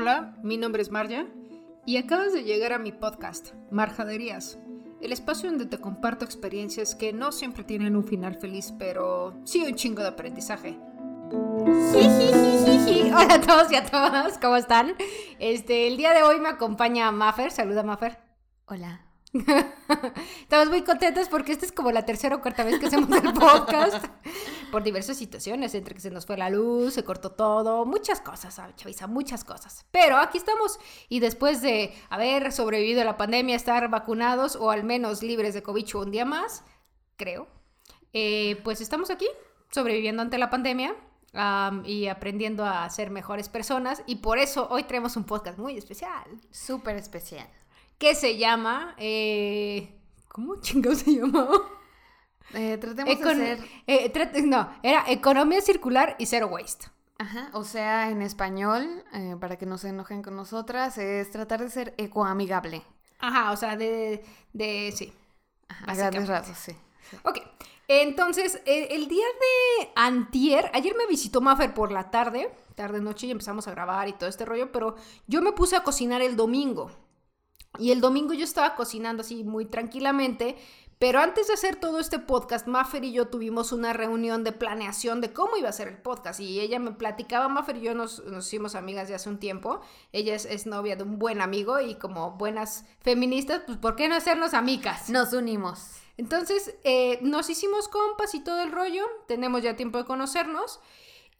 Hola, mi nombre es Marja y acabas de llegar a mi podcast, Marjaderías, el espacio donde te comparto experiencias que no siempre tienen un final feliz, pero sí un chingo de aprendizaje. Hola a todos y a todas, ¿cómo están? Este, el día de hoy me acompaña Maffer, saluda Maffer. Hola. Estamos muy contentos porque esta es como la tercera o cuarta vez que hacemos el podcast. Por diversas situaciones, entre que se nos fue la luz, se cortó todo, muchas cosas, ¿sabes, Chavisa? Muchas cosas. Pero aquí estamos y después de haber sobrevivido a la pandemia, estar vacunados o al menos libres de COVID un día más, creo, eh, pues estamos aquí sobreviviendo ante la pandemia. y aprendiendo a ser mejores personas y por eso hoy traemos un podcast muy especial. Súper especial que se llama... Eh, ¿Cómo chingado se llamó? Eh, tratemos de hacer... Eh, no, era Economía Circular y Zero Waste. Ajá, o sea, en español, eh, para que no se enojen con nosotras, es tratar de ser ecoamigable. Ajá, o sea, de... de sí. Ajá, a grandes rasgos, sí, Ok, entonces, el, día de antier, ayer me visitó Maffer por la tarde, tarde-noche, y empezamos a grabar y todo este rollo, pero yo me puse a cocinar el domingo. Y el domingo yo estaba cocinando así muy tranquilamente, pero antes de hacer todo este podcast, Maffer y yo tuvimos una reunión de planeación de cómo iba a ser el podcast. Y ella me platicaba, Maffer y yo nos, hicimos amigas de hace un tiempo. Ella es, novia de un buen amigo y como buenas feministas, pues ¿por qué no hacernos amigas? Nos unimos. Entonces eh, nos hicimos compas y todo el rollo. Tenemos ya tiempo de conocernos.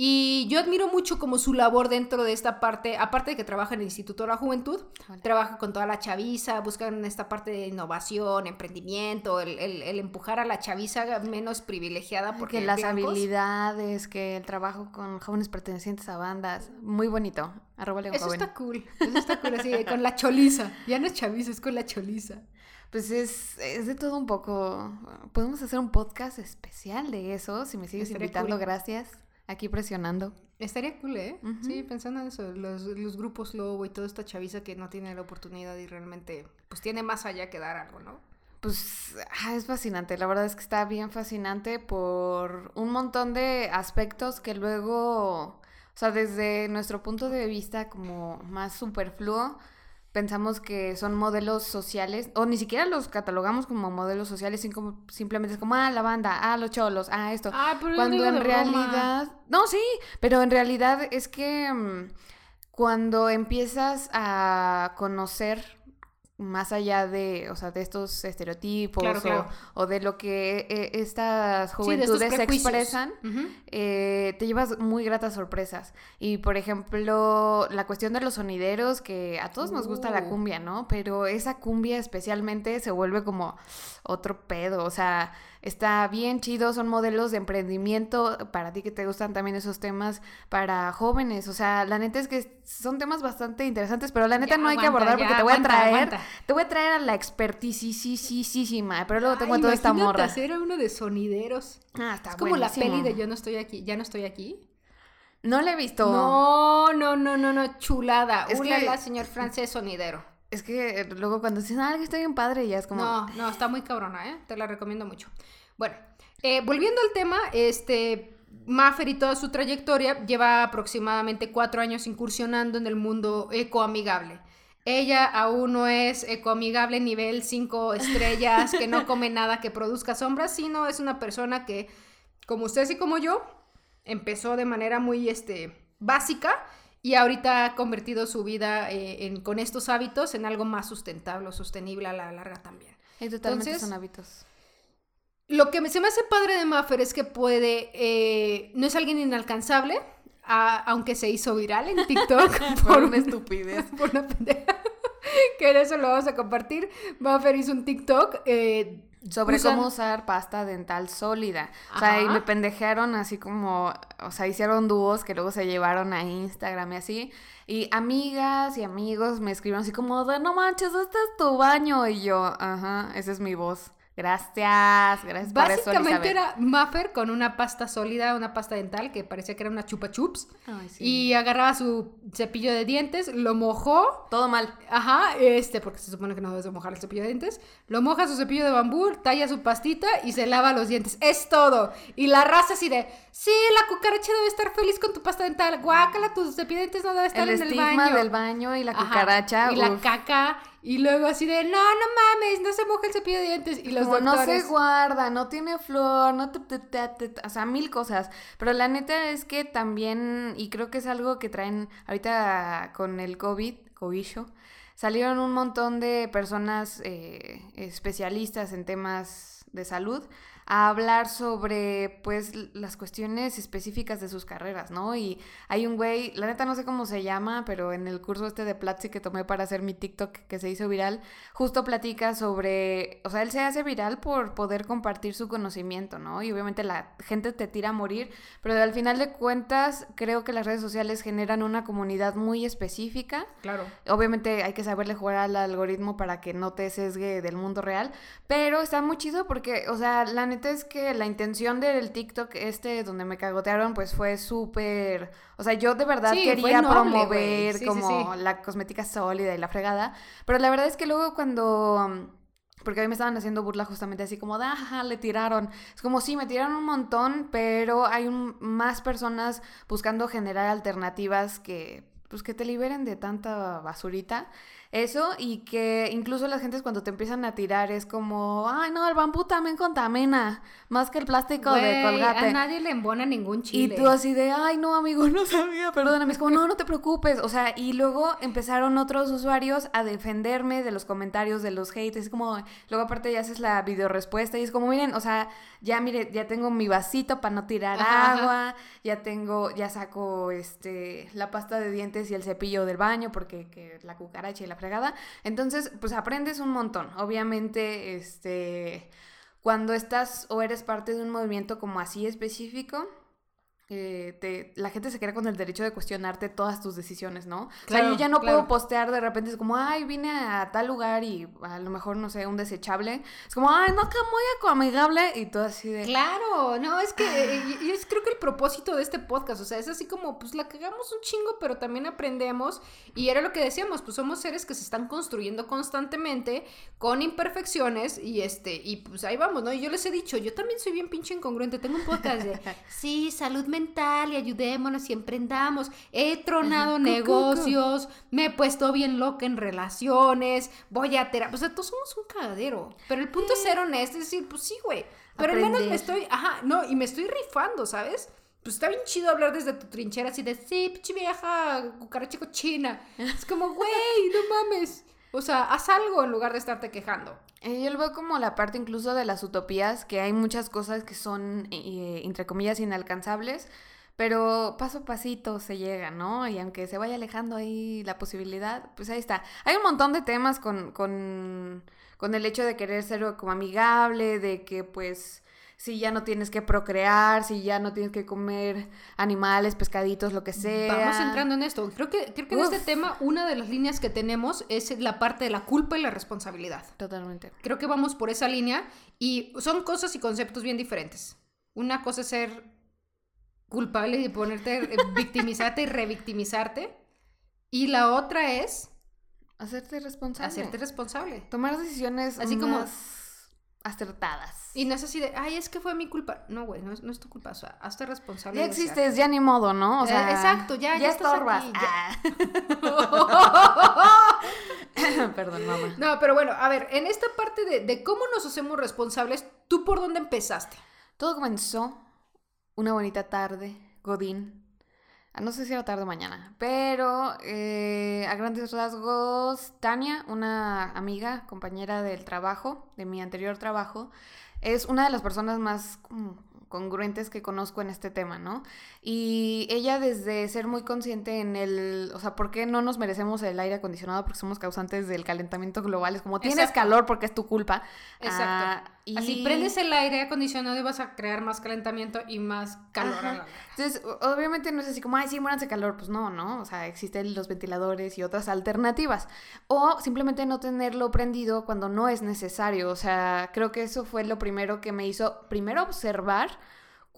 Y yo admiro mucho como su labor dentro de esta parte, aparte de que trabaja en el Instituto de la Juventud, trabaja con toda la chaviza, buscan esta parte de innovación, emprendimiento, el, empujar a la chaviza menos privilegiada. Porque las habilidades, que el trabajo con jóvenes pertenecientes a bandas, muy bonito. Arroba Eso está cool, eso está cool, así, con la choliza. Ya no es chaviza, es con la choliza. Pues es, es, de todo un poco. Podemos hacer un podcast especial de eso, si me sigues invitando, gracias. Aquí presionando. Estaría cool, ¿eh? Sí, pensando en eso, los, los, grupos Lobo y toda esta chaviza que no tiene la oportunidad y realmente, pues tiene más allá que dar algo, ¿no? Pues ah, es fascinante, la verdad es que está bien fascinante por un montón de aspectos que luego, o sea, desde nuestro punto de vista como más superfluo, pensamos que son modelos sociales, o ni siquiera los catalogamos como modelos sociales, simplemente es como, ah, la banda, ah, los cholos, ah, esto. Ah, cuando en realidad, no, sí, pero en realidad es que mm, cuando empiezas a conocer más allá de, o sea, de estos estereotipos O, de lo que eh, estas juventudes expresan, eh, te llevas muy gratas sorpresas. Y por ejemplo, la cuestión de los sonideros, que a todos nos gusta la uh. cumbia, ¿no? Pero esa cumbia especialmente se vuelve como otro pedo, o sea, está bien chido, son modelos de emprendimiento para ti que te gustan también esos temas para jóvenes, o sea, la neta es que son temas bastante interesantes, pero la neta no hay que abordar porque te voy a traer, te voy a traer a la expertisísima, pero luego tengo toda esta morra. hacer uno de sonideros. Ah, está Es como la peli de Yo no estoy aquí, ya no estoy aquí. No la he visto. No, no, no, no, no, chulada. Es señor francés sonidero. Es que luego cuando dicen, ah, que estoy bien padre, ya es como... No, no, está muy cabrona, ¿eh? Te la recomiendo mucho. Bueno, eh, volviendo al tema, este... Maffer y toda su trayectoria lleva aproximadamente cuatro años incursionando en el mundo ecoamigable. Ella aún no es ecoamigable nivel cinco estrellas, que no come nada que produzca sombras, sino es una persona que, como ustedes y como yo, empezó de manera muy este, básica y ahorita ha convertido su vida eh, con estos hábitos en algo más sustentable o sostenible a la larga también. Y totalmente son hábitos. Lo que se me hace padre de Maffer es que puede, eh, no es alguien inalcanzable, aunque se hizo viral en TikTok por, una estupidez. por una pendeja. que en eso lo vamos a compartir. Maffer hizo un TikTok eh, sobre cómo usar pasta dental sólida. O sea, y me pendejearon así como, o sea, hicieron dúos que luego se llevaron a Instagram y así. Y amigas y amigos me escribieron así como de, no manches, este es tu baño. Y yo, ajá, esa es mi voz. Gracias, gracias por eso, Básicamente era Maffer con una pasta sólida, una pasta dental que parecía que era una chupa chups. Ay, sí. Y agarraba su cepillo de dientes, lo mojó. Todo mal. Ajá, este, porque se supone que no debes de mojar el cepillo de dientes. Lo moja su cepillo de bambú, talla su pastita y se lava los dientes. Es todo. Y la raza así de, sí, la cucaracha debe estar feliz con tu pasta dental. Guácala, tus cepillo de dientes no debe estar El en el estigma baño. del baño y la Ajá, cucaracha. Y la caca. Y luego así de, no, no mames, no se moja el cepillo de dientes. Y los Como no se guarda, no tiene flor, no te, te- te- te- o sea, mil cosas. Pero la neta es que también, y creo que es algo que traen ahorita con el COVID, cobicho, salieron un montón de personas eh, especialistas en temas de salud a hablar sobre, pues, las cuestiones específicas de sus carreras, ¿no? Y hay un güey, la neta no sé cómo se llama, pero en el curso este de Platzi que tomé para hacer mi TikTok que se hizo viral, justo platica sobre, o sea, él se hace viral por poder compartir su conocimiento, ¿no? Y obviamente la gente te tira a morir, pero al final de cuentas creo que las redes sociales generan una comunidad muy específica. Claro. Obviamente hay que saberle jugar al algoritmo para que no te sesgue del mundo real, pero está muy chido porque, o sea, la neta es que la intención del TikTok este donde me cagotearon pues fue súper, o sea, yo de verdad Sí, quería noble, promover Sí, como sí. la cosmética sólida y la fregada, pero la verdad es que luego cuando porque a mí me estaban haciendo burla justamente así como, ajá, le tiraron. Es como, sí, me tiraron un montón, pero hay un- más personas buscando generar alternativas que, pues, que te liberen de tanta basurita. Eso, y que incluso las gentes cuando te empiezan a tirar es como, ay, no, el bambú también contamina, más que el plástico de colgate. a nadie le embona ningún chile. Y tú así de, ay, no, amigo, no sabía, perdóname. Es como, no, no te preocupes. O sea, y luego empezaron otros usuarios a defenderme de los comentarios, de los haters. Es como, luego aparte ya haces la videorespuesta y es como, miren, o sea, ya mire, ya tengo mi vasito para no tirar Ajá, ajá. agua, ya tengo, ya saco este, la pasta de dientes y el cepillo del baño porque que la cucaracha y la fregada. Entonces, pues aprendes un montón. Obviamente, este cuando estás o eres parte de un movimiento como así específico, eh, te- la gente se queda con el derecho de cuestionarte todas tus decisiones, ¿no? o sea, Claro, yo ya no claro. puedo postear de repente, es como, ay, vine a tal lugar y a lo mejor, no sé, un desechable. Es como, ay, no, que muy ecoamigable y todo así de... Claro, no, es que eh, y es creo que el propósito de este podcast, o sea, es así como, pues la cagamos un chingo, pero también aprendemos, y era lo que decíamos, pues somos seres que se están construyendo constantemente, con imperfecciones, y este, y pues ahí vamos, ¿no? Y yo les he dicho, yo también soy bien pinche incongruente, tengo un podcast de, sí, salud mental, y ayudémonos y emprendamos, he tronado Ajá, cu, cu, cu. negocios, me he puesto bien loca en relaciones, voy a terapia, o sea, todos somos un cagadero, pero el punto es ser honesto, es decir, pues sí, güey, pero al menos me estoy, ajá, no, y me estoy rifando, ¿sabes? Pues está bien chido hablar desde tu trinchera así de, sí, pinche vieja cucaracha cochina. Es como, güey, no mames. O sea, haz algo en lugar de estarte quejando. Eh, yo lo veo como la parte incluso de las utopías, que hay muchas cosas que son, eh, entre comillas, inalcanzables, pero paso a pasito se llega, ¿no? Y aunque se vaya alejando ahí la posibilidad, pues ahí está. Hay un montón de temas con, con, con el hecho de querer ser como amigable, de que pues si ya no tienes que procrear, si ya no tienes que comer animales, pescaditos, lo que sea. Vamos entrando en esto. Creo que, creo que en este tema una de las líneas que tenemos es la parte de la culpa y la responsabilidad. Totalmente. Creo que vamos por esa línea y son cosas y conceptos bien diferentes. Una cosa es ser culpable y ponerte, eh, victimizarte y revictimizarte. Y la otra es Hacerte responsable. hacerte responsable. Tomar decisiones Así como- más acertadas. Y no es así de, ay, es que fue mi culpa. No, güey, no es, no es tu culpa. O sea, hazte responsable. Ya existes, ya ni modo, ¿no? O Eh, sea, exacto, ya- ya estás estorbas. aquí, Ah. Perdón, mamá. No, pero bueno, a ver, en esta parte de, de cómo nos hacemos responsables, ¿tú por dónde empezaste? Todo comenzó una bonita tarde, Godín. Ah, No sé si era tarde o mañana, pero eh, a grandes rasgos, Tania, una amiga, compañera del trabajo, de mi anterior trabajo, es una de las personas más congruentes que conozco en este tema, ¿no? Y ella desde ser muy consciente en el, o sea, ¿por qué no nos merecemos el aire acondicionado? Porque somos causantes del calentamiento global. Es como, tienes calor porque es tu culpa. Exacto. Ah, y... Así prendes el aire acondicionado y vas a crear más calentamiento y más calor. Entonces, obviamente no es así como, ay, sí, muéranse calor. Pues no, ¿no? O sea, existen los ventiladores y otras alternativas. O simplemente no tenerlo prendido cuando no es necesario. O sea, creo que eso fue lo primero que me hizo, primero observar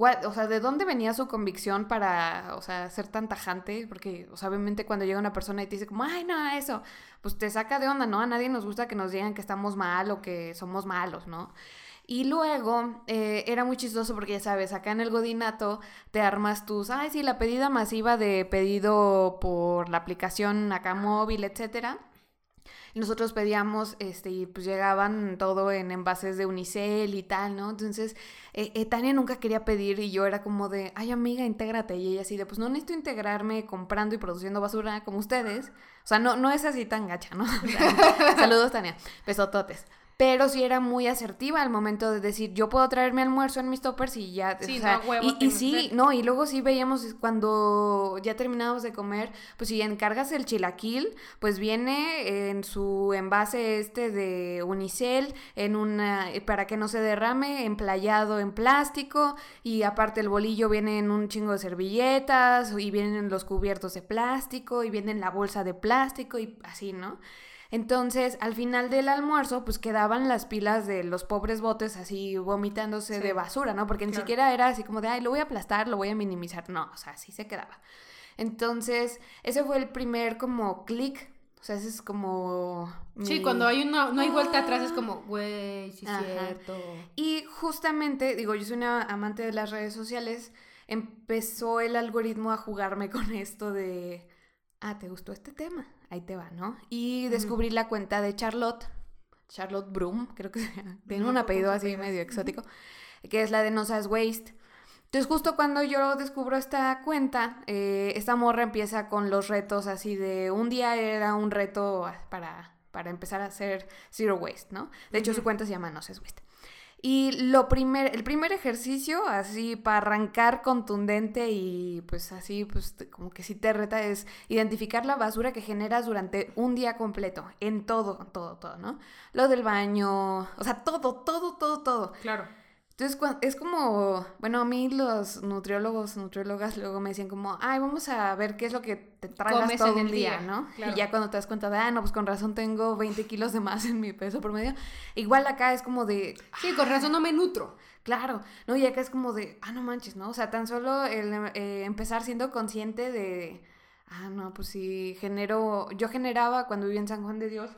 o sea, ¿de dónde venía su convicción para, o sea, ser tan tajante? Porque, o sea, obviamente cuando llega una persona y te dice como, ay, no, eso, pues te saca de onda, ¿no? A nadie nos gusta que nos digan que estamos mal o que somos malos, ¿no? Y luego eh, era muy chistoso porque ya sabes, acá en el Godinato te armas tus, ay, sí, la pedida masiva de pedido por la aplicación acá móvil, etcétera. Nosotros pedíamos, este, y pues llegaban todo en envases de unicel y tal, ¿no? Entonces, eh, eh, Tania nunca quería pedir y yo era como de, ay amiga, intégrate. Y ella así de, pues no necesito integrarme comprando y produciendo basura como ustedes. O sea, no, no es así tan gacha, ¿no? saludos, Tania. Besototes pero sí era muy asertiva al momento de decir, yo puedo traerme almuerzo en mis toppers y ya. Sí, o sea, y, y sí, no, y luego sí veíamos cuando ya terminábamos de comer, pues si encargas el chilaquil, pues viene en su envase este de unicel, en una, para que no se derrame, emplayado en plástico, y aparte el bolillo viene en un chingo de servilletas, y vienen los cubiertos de plástico, y viene en la bolsa de plástico, y así, ¿no? Entonces, al final del almuerzo, pues quedaban las pilas de los pobres botes así vomitándose de basura, ¿no? Porque ni siquiera era así como de, ay, lo voy a aplastar, lo voy a minimizar. No, o sea, así se quedaba. Entonces, ese fue el primer como clic. O sea, ese es como... Sí, cuando hay una, no hay vuelta atrás es como, güey, sí es cierto. Y justamente, digo, yo soy una amante de las redes sociales, empezó el algoritmo a jugarme con esto de, ah, ¿te gustó este tema? Ahí te va, ¿no? Y descubrí la cuenta de Charlotte, Charlotte Broom, creo que tiene un apellido así medio exótico, que es la de No Sabes Waste. Entonces justo cuando yo descubro esta cuenta, eh, esta morra empieza con los retos así de un día era un reto para, para empezar a hacer zero waste, ¿no? De hecho su cuenta se llama No Sabes Waste. Y lo primer, el primer ejercicio, así para arrancar contundente y pues así, pues como que sí te reta, es identificar la basura que generas durante un día completo, en todo, todo, todo, ¿no? Lo del baño, o sea, todo, todo, todo, todo. Claro. Entonces es como, bueno, a mí los nutriólogos, nutriólogas luego me decían como, ay, vamos a ver qué es lo que te tragas todo el día, ¿no? Y ya cuando te das cuenta de, ah, no, pues con razón tengo 20 kilos de más en mi peso promedio. Igual acá es como de... Sí, con razón no me nutro. Claro, ¿no? Y acá es como de, ah, no manches, ¿no? O sea, tan solo el eh, empezar siendo consciente de, ah, no, pues sí, genero, yo generaba cuando vivía en San Juan de Dios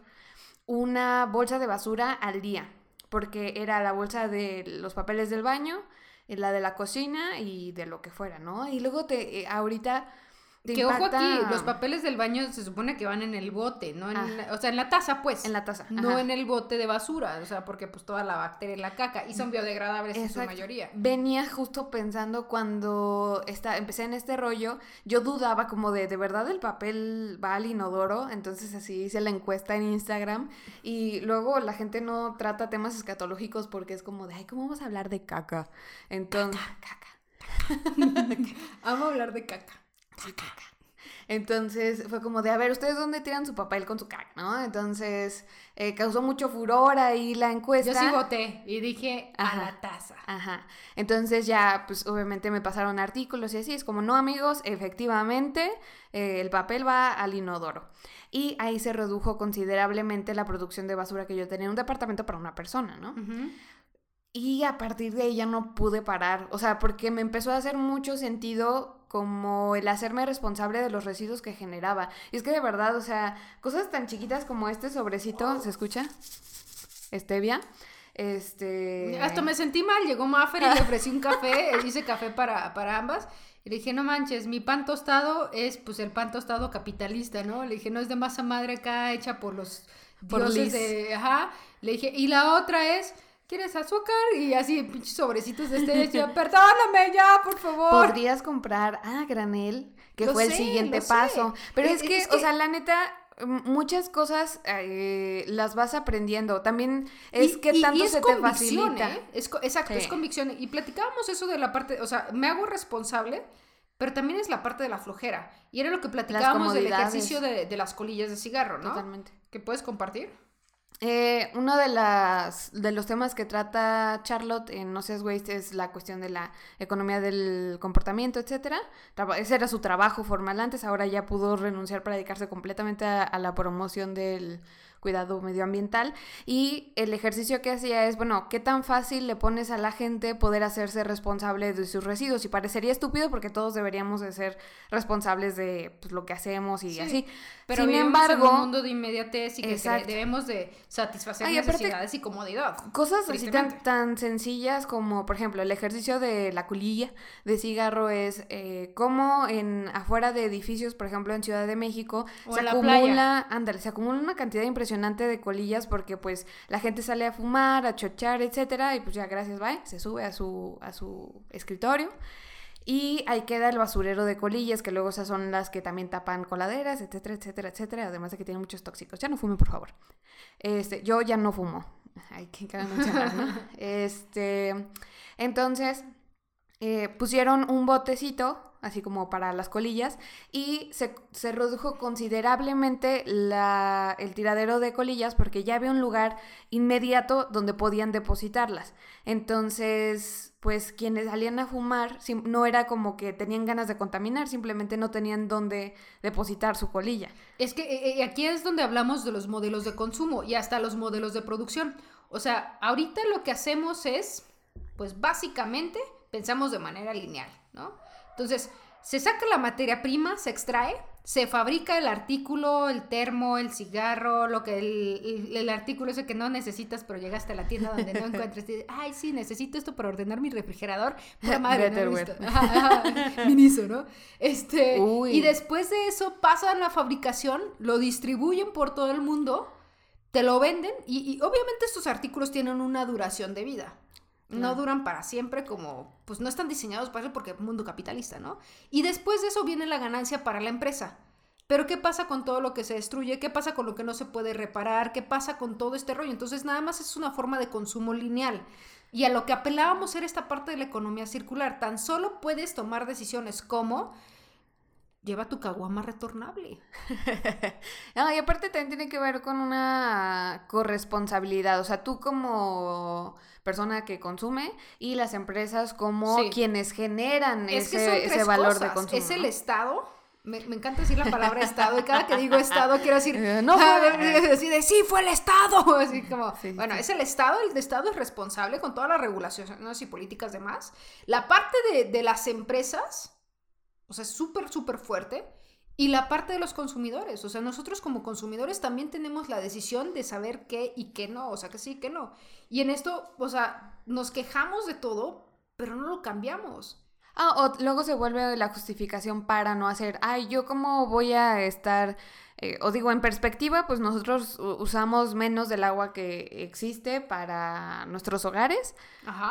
una bolsa de basura al día porque era la bolsa de los papeles del baño, la de la cocina y de lo que fuera, ¿no? Y luego te, eh, que ojo aquí, los papeles del baño se supone que van en el bote, ¿no? En o sea, en la taza, pues. En la taza. No en el bote de basura, o sea, porque pues toda la bacteria y la caca, y son biodegradables en su mayoría. Venía justo pensando cuando está, empecé en este rollo, yo dudaba como de, ¿de verdad el papel va al inodoro? Entonces así hice la encuesta en Instagram, y luego la gente no trata temas escatológicos porque es como de, ay, ¿cómo vamos a hablar de caca? Entonces... Caca, caca. Amo hablar de caca. Entonces fue como de, a ver, ¿ustedes dónde tiran su papel con su caca, no? Entonces eh, causó mucho furor ahí la encuesta. Yo sí voté y dije a la taza. Ajá. Entonces ya, pues obviamente me pasaron artículos y así. Es como, no, amigos, efectivamente eh, el papel va al inodoro. Y ahí se redujo considerablemente la producción de basura que yo tenía en un departamento para una persona, ¿no? Y a partir de ahí ya no pude parar, o sea, porque me empezó a hacer mucho sentido como el hacerme responsable de los residuos que generaba. Y es que de verdad, o sea, cosas tan chiquitas como este sobrecito, ¿se escucha? Stevia. Este. Hasta me sentí mal. Llegó Maffer y le ofrecí un café. hice café para, para ambas. Y le dije, no manches, mi pan tostado es pues el pan tostado capitalista, ¿no? Le dije, no es de masa madre acá hecha por los dioses de. Ajá. Le dije, y la otra es ¿quieres azúcar? Y así, pinches sobrecitos de este hecho, perdóname ya, por favor. Podrías comprar, ah, granel, que fue el siguiente paso. Pero es, que, o sea, la neta, muchas cosas eh, las vas aprendiendo. También es que tanto se te facilita. ¿eh? Es, exacto, es convicción. Y platicábamos eso de la parte, o sea, me hago responsable, pero también es la parte de la flojera. Y era lo que platicábamos del ejercicio de, de, las colillas de cigarro, ¿no? Totalmente. ¿Que puedes compartir? Eh, uno de, las, de los temas que trata Charlotte en No Seas Waste es la cuestión de la economía del comportamiento, etc. Ese era su trabajo formal antes, ahora ya pudo renunciar para dedicarse completamente a la promoción del cuidado medioambiental. Y el ejercicio que hacía es, bueno, ¿qué tan fácil le pones a la gente poder hacerse responsable de sus residuos? Y parecería estúpido porque todos deberíamos de ser responsables de pues, lo que hacemos y así. Pero Sin embargo, en un mundo de inmediatez y que debemos de satisfacer necesidades y comodidad. Cosas así tan, tan, sencillas como, por ejemplo, el ejercicio de la colilla de cigarro es eh, cómo en afuera de edificios, por ejemplo, en Ciudad de México, se acumula, ándale, se acumula una cantidad impresionante de colillas porque pues la gente sale a fumar, a chochar, etcétera, y pues ya gracias, bye, se sube a su, a su escritorio. Y ahí queda el basurero de colillas, que luego esas son las que también tapan coladeras, etcétera, etcétera, etcétera. Además de que tienen muchos tóxicos. Ya no fume, por favor. Este, yo ya no fumo. Hay que mencionar, ¿no? Este, entonces, eh, pusieron un botecito así como para las colillas, y se, redujo considerablemente la, el tiradero de colillas porque ya había un lugar inmediato donde podían depositarlas. Entonces, pues quienes salían a fumar no era como que tenían ganas de contaminar, simplemente no tenían dónde depositar su colilla. Es que eh, eh, aquí es donde hablamos de los modelos de consumo y hasta los modelos de producción. O sea, ahorita lo que hacemos es, pues básicamente pensamos de manera lineal, ¿no? Entonces, se saca la materia prima, se extrae, se fabrica el artículo, el termo, el cigarro, lo que el, artículo ese que no necesitas, pero llegaste a la tienda donde no encuentres y dices, ay, sí, necesito esto para ordenar mi refrigerador. Pura madre, no Miniso, ¿no? Este, y después de eso pasan la fabricación, lo distribuyen por todo el mundo, te lo venden y obviamente estos artículos tienen una duración de vida no duran para siempre como, pues no están diseñados para eso porque mundo capitalista, ¿no? Y después de eso viene la ganancia para la empresa. Pero ¿qué pasa con todo lo que se destruye? ¿Qué pasa con lo que no se puede reparar? ¿Qué pasa con todo este rollo? Entonces nada más es una forma de consumo lineal. Y a lo que apelábamos era esta parte de la economía circular. Tan solo puedes tomar decisiones como lleva tu caguama retornable. no, y aparte también tiene que ver con una corresponsabilidad. O sea, tú como persona que consume y las empresas como quienes generan ese, valor de consumo. Es el Estado. Me, encanta decir la palabra Estado y cada que digo Estado quiero decir, eh, no, decir, sí, fue el Estado. Así como, bueno, es el Estado, el Estado es responsable con todas las regulaciones y políticas demás. La parte de, de las empresas, o sea, es súper, súper fuerte. Y la parte de los consumidores, o sea, nosotros como consumidores también tenemos la decisión de saber qué y qué no, o sea, que sí, que no. Y en esto, o sea, nos quejamos de todo, pero no lo cambiamos. Ah, o luego se vuelve la justificación para no hacer, ay, yo cómo voy a estar eh, o digo, en perspectiva, pues nosotros usamos menos del agua que existe para nuestros hogares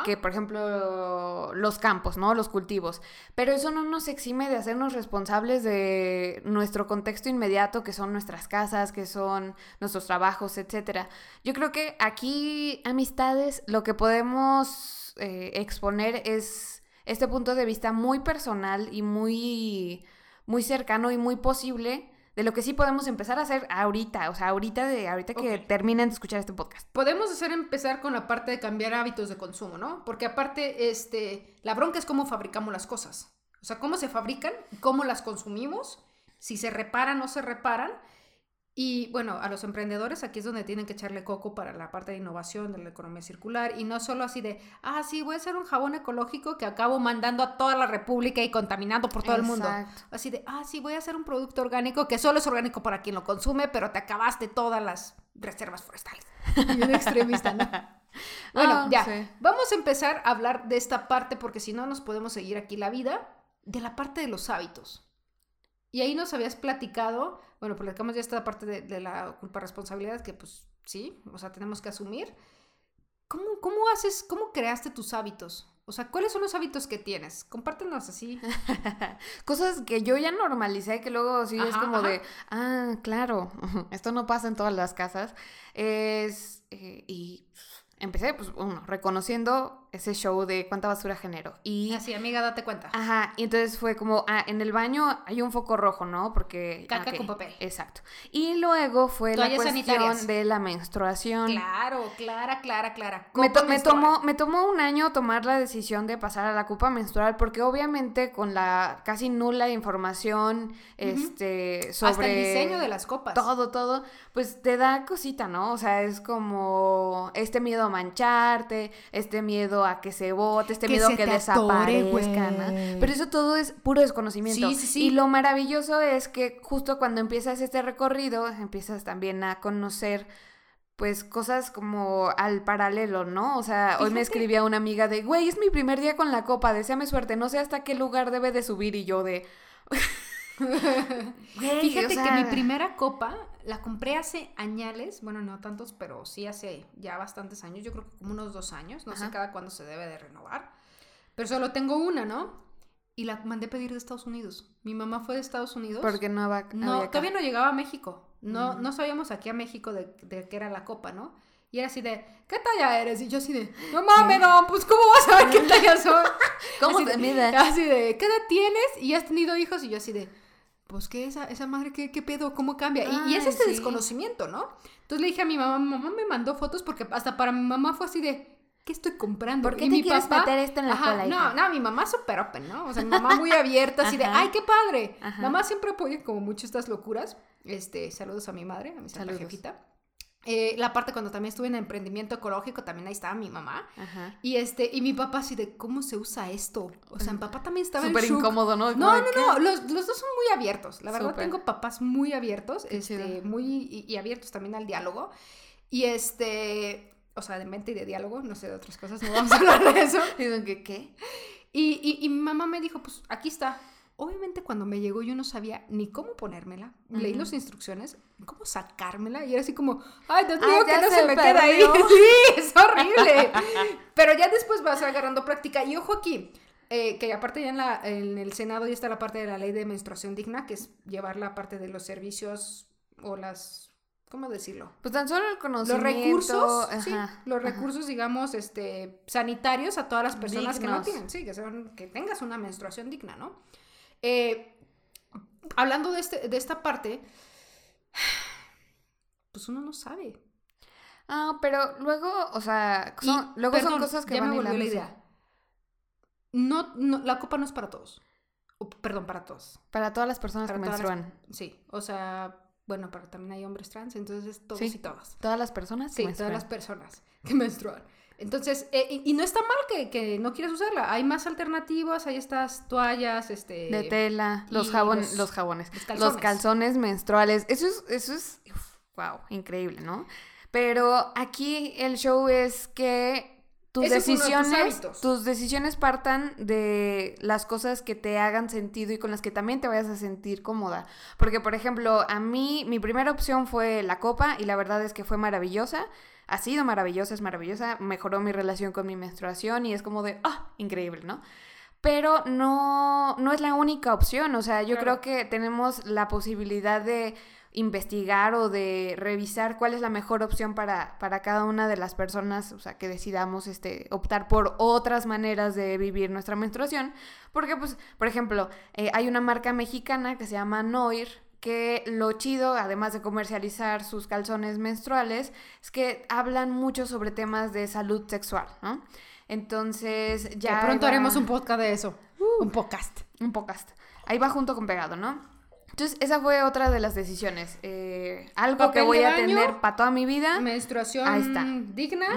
que, por ejemplo, los campos, ¿no? Los cultivos. Pero eso no nos exime de hacernos responsables de nuestro contexto inmediato, que son nuestras casas, que son nuestros trabajos, etc. Yo creo que aquí, amistades, lo que podemos eh, exponer es este punto de vista muy personal y muy, muy cercano y muy posible de lo que sí podemos empezar a hacer ahorita, o sea, ahorita de ahorita que terminen de escuchar este podcast. Podemos hacer empezar con la parte de cambiar hábitos de consumo, ¿no? Porque aparte este la bronca es cómo fabricamos las cosas. O sea, cómo se fabrican, cómo las consumimos, si se reparan o no se reparan y bueno, a los emprendedores aquí es donde tienen que echarle coco para la parte de innovación de la economía circular y no solo así de, ah, sí, voy a hacer un jabón ecológico que acabo mandando a toda la República y contaminando por todo el mundo. Así de, ah, sí, voy a hacer un producto orgánico que solo es orgánico para quien lo consume, pero te acabaste todas las reservas forestales. Y un extremista, ¿no? Bueno, ah, ya, vamos a empezar a hablar de esta parte porque si no nos podemos seguir aquí la vida, de la parte de los hábitos. Y ahí nos habías platicado bueno, platicamos ya esta parte de, la culpa responsabilidad que pues sí, o sea, tenemos que asumir. ¿Cómo, ¿Cómo haces, cómo creaste tus hábitos? O sea, ¿cuáles son los hábitos que tienes? Compártenos así. Cosas que yo ya normalicé, que luego sí es como ajá. de, ah, claro, esto no pasa en todas las casas. Es, eh, y empecé, pues, uno, reconociendo ese show de cuánta basura genero. Y, Así, amiga, date cuenta. ajá, y entonces fue como, ah, en el baño hay un foco rojo, ¿no? Porque... Caca ok, con papel. Exacto. Y luego fue la cuestión sanitarias. de la menstruación. Claro, clara, clara, clara. Me, to- me tomó, me tomó un año tomar la decisión de pasar a la copa menstrual porque obviamente con la casi nula información este, sobre... Hasta el diseño de las copas. Todo, todo, pues te da cosita, ¿no? O sea, es como este miedo a mancharte, este miedo a que se bote, este Que miedo a que desaparezca. Pero eso todo es puro desconocimiento. Sí, sí, sí. Y lo maravilloso es que justo cuando empiezas este recorrido, empiezas también a conocer pues cosas como al paralelo, ¿no? O sea, hoy me escribía una amiga de, güey, es mi primer día con la copa, deseame suerte, no sé hasta qué lugar debe de subir y yo de... Güey, Fíjate o que mi primera copa la compré hace añales, bueno, no tantos, pero sí hace ya bastantes años, yo creo que como unos dos años, no sé Ajá. cada cuándo se debe de renovar, pero solo tengo una, ¿no? Y la mandé pedir de Estados Unidos. Mi mamá fue de Estados Unidos. Porque no había... No, había todavía no llegaba a México. No, Mm. no sabíamos aquí a México de, de qué era la copa, ¿no? Y era así de, ¿qué talla eres? Y yo así de, no mames, no, pues ¿cómo vas a ver qué talla soy? ¿Cómo Así te de- mide? Así de, ¿qué edad tienes? Y has tenido hijos. Y yo así de, pues ¿qué esa, esa madre, qué, qué pedo? ¿Cómo cambia? Y, y es este sí. desconocimiento, ¿no? Entonces le dije a mi mamá, mamá me mandó fotos porque hasta para mi mamá fue así de, ¿qué estoy comprando? ¿Por qué Y te mi quieres papá- meter esto en la Ajá, cola, No, no, mi mamá súper open, ¿no? O sea, mi mamá muy abierta, así de. ¡ay, qué padre! Ajá. Mamá siempre apoya como mucho estas locuras. Este, saludos a mi madre, a mi santa jefita. Eh, la parte cuando también estuve en emprendimiento ecológico, también ahí estaba mi mamá. Ajá. Y este, y mi papá así de, ¿cómo se usa esto? O sea, mi papá también estaba Súper incómodo, ¿no? No, no, no, los, los dos son muy abiertos. La verdad Súper. tengo papás muy abiertos, Qué este, chido. muy y, y abiertos también al diálogo. Y este, o sea, de mente y de diálogo, no sé de otras cosas, no vamos a hablar de eso. Dicen que, ¿qué? Y, y, y mi mamá me dijo, pues aquí está. Obviamente cuando me llegó yo no sabía ni cómo ponérmela. Leí Ujú. las instrucciones, cómo sacármela. Y era así como, ay, Dios Ah, mío, ya que no se se me queda ahí. Sí, es horrible. Pero ya después vas agarrando práctica. Y ojo aquí, eh, que aparte ya en, la, en el Senado ya está la parte de la ley de menstruación digna, que es llevar la parte de los servicios o las... ¿Cómo decirlo? Pues tan solo el Los conocimiento. recursos, sí, ajá, los ajá. recursos, digamos, este, sanitarios a todas las personas que no tienen, sí, que, sean- que tengas una menstruación digna, ¿no? Eh, hablando de, este, de esta parte, pues uno no sabe. Ah, pero luego, o sea, Y, luego son cosas que ya van me volvió la idea. No, no, la copa no es para todos. O, perdón, para todos. Para todas las personas Para que las- menstruan. Sí, o sea, bueno, pero también hay hombres trans, entonces es todos Sí. y todas. Todas las personas Sí, todas las personas que menstruan. Entonces, eh, y, no está mal que, que no quieras usarla. Hay más alternativas, hay estas toallas, este... De tela, los, jabon- los- los, jabones, los los calzones. menstruales. Eso es, eso es, uf, wow, increíble, ¿no? Pero aquí el show es que tus Ese de tus decisiones, hábitos. tus decisiones partan de las cosas que te hagan sentido y con las que también te vayas a sentir cómoda. Porque, por ejemplo, a mí mi primera opción fue la copa y la verdad es que fue maravillosa. Ha sido maravillosa, es maravillosa. Mejoró mi relación con mi menstruación y es como de, ah, increíble, ¿no? Pero no, no es la única opción. O sea, yo Claro. creo que tenemos la posibilidad de investigar o de revisar cuál es la mejor opción para, para cada una de las personas, o sea, que decidamos este, optar por otras maneras de vivir nuestra menstruación. Porque, pues, por ejemplo, eh, hay una marca mexicana que se llama Noir, que lo chido, además de comercializar sus calzones menstruales, es que hablan mucho sobre temas de salud sexual, ¿no? Entonces, ya... Ya pronto va- haremos un podcast de eso. un podcast. un podcast. Ahí va junto con pegado, ¿no? Entonces, esa fue otra de las decisiones. Eh, algo que voy de a tener para toda mi vida. Menstruación Ahí está. digna.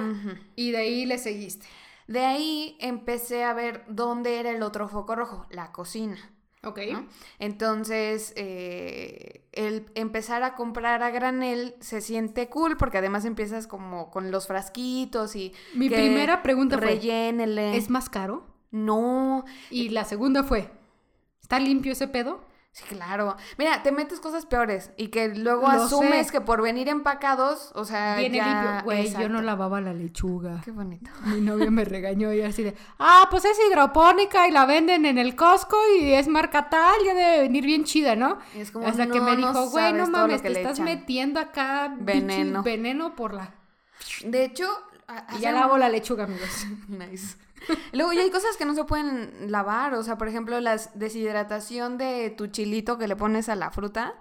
Y de ahí le seguiste. De ahí empecé a ver dónde era el otro foco rojo, la cocina. Ok. ¿no? Entonces, eh, el empezar a comprar a granel se siente cool porque además empiezas como con los frasquitos y... Mi primera pregunta fue, rellénele. ¿es más caro? No, Y la segunda fue, ¿está limpio ese pedo? Sí, claro. Mira, te metes cosas peores y que luego Lo asumes sé. que por venir empacados, o sea, Viene ya... limpio. Güey, yo no lavaba la lechuga. Qué bonito. Mi novio me regañó y así de, ah, pues es hidropónica y la venden en el Costco y es marca tal, ya debe venir bien chida, ¿no? Y es como, Hasta que me dijo, güey, no mames, te estás echan". metiendo acá Veneno. veneno por la... De hecho, ya lavo la lechuga, amigos. Nice. Luego ya hay cosas que no se pueden lavar, o sea, por ejemplo, la deshidratación de tu chilito que le pones a la fruta,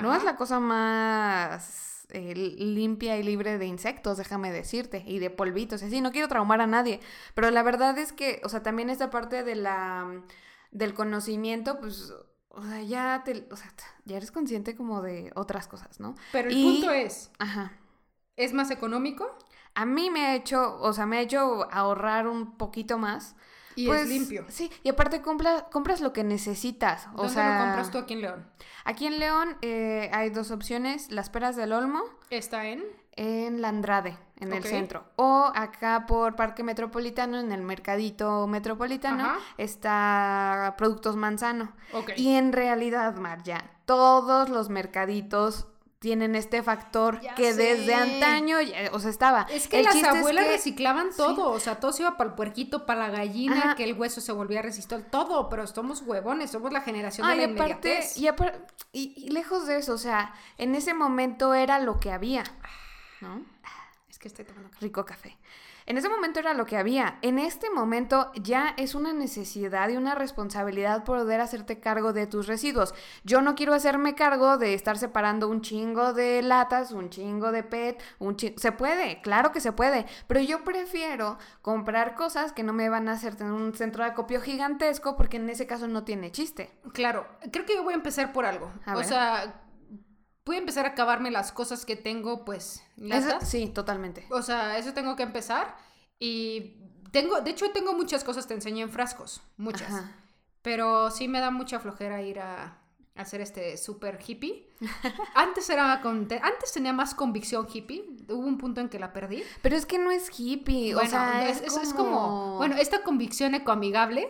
no es la cosa más eh, limpia y libre de insectos, déjame decirte, y de polvitos, así, no quiero traumar a nadie, pero la verdad es que, o sea, también esta parte de la del conocimiento, pues, o sea, ya te, o sea, ya eres consciente como de otras cosas, ¿no? Pero el Y- punto es, Ajá. ¿es más económico? A mí me ha hecho, o sea, me ha hecho ahorrar un poquito más. Y Pues, es limpio. Sí, y aparte compra- compras lo que necesitas. O ¿Dónde sea, lo compras tú aquí en León? Aquí en León eh, hay dos opciones, las peras del Olmo ¿Está en? en la Andrade, en el centro. O acá por Parque Metropolitano, en el Mercadito Metropolitano, Ajá. está Productos Manzano. Y en realidad, Mar, ya, todos los mercaditos tienen este factor Ya que desde antaño, ya- o sea, estaba. Es que El las es abuelas que- reciclaban todo, o sea, todo se iba para el puerquito, para la gallina, Ajá. que el hueso se volvía a resistir, todo, pero somos huevones, somos la generación de la aparte, y, apar- y, y lejos de eso, o sea, en ese momento era lo que había, ¿no? Es que estoy tomando café. Rico café. En ese momento era lo que había. En este momento ya es una necesidad y una responsabilidad poder hacerte cargo de tus residuos. Yo no quiero hacerme cargo de estar separando un chingo de latas, un chingo de PET, un chingo... Se puede, claro que se puede, pero yo prefiero comprar cosas que no me van a hacer tener un centro de acopio gigantesco porque en ese caso no tiene chiste. Claro, creo que yo voy a empezar por algo. A o ver. sea, voy a empezar a acabarme las cosas que tengo, pues, Eso- sí, totalmente. O sea, eso tengo que empezar. Y tengo, de hecho, tengo muchas cosas, te enseñé en frascos, muchas. Ajá. Pero sí me da mucha flojera ir a, a hacer este super hippie. Antes era con, antes tenía más convicción hippie. Hubo un punto en que la perdí. Pero es que no es hippie, o sea, es, es- es como, bueno, esta convicción ecoamigable,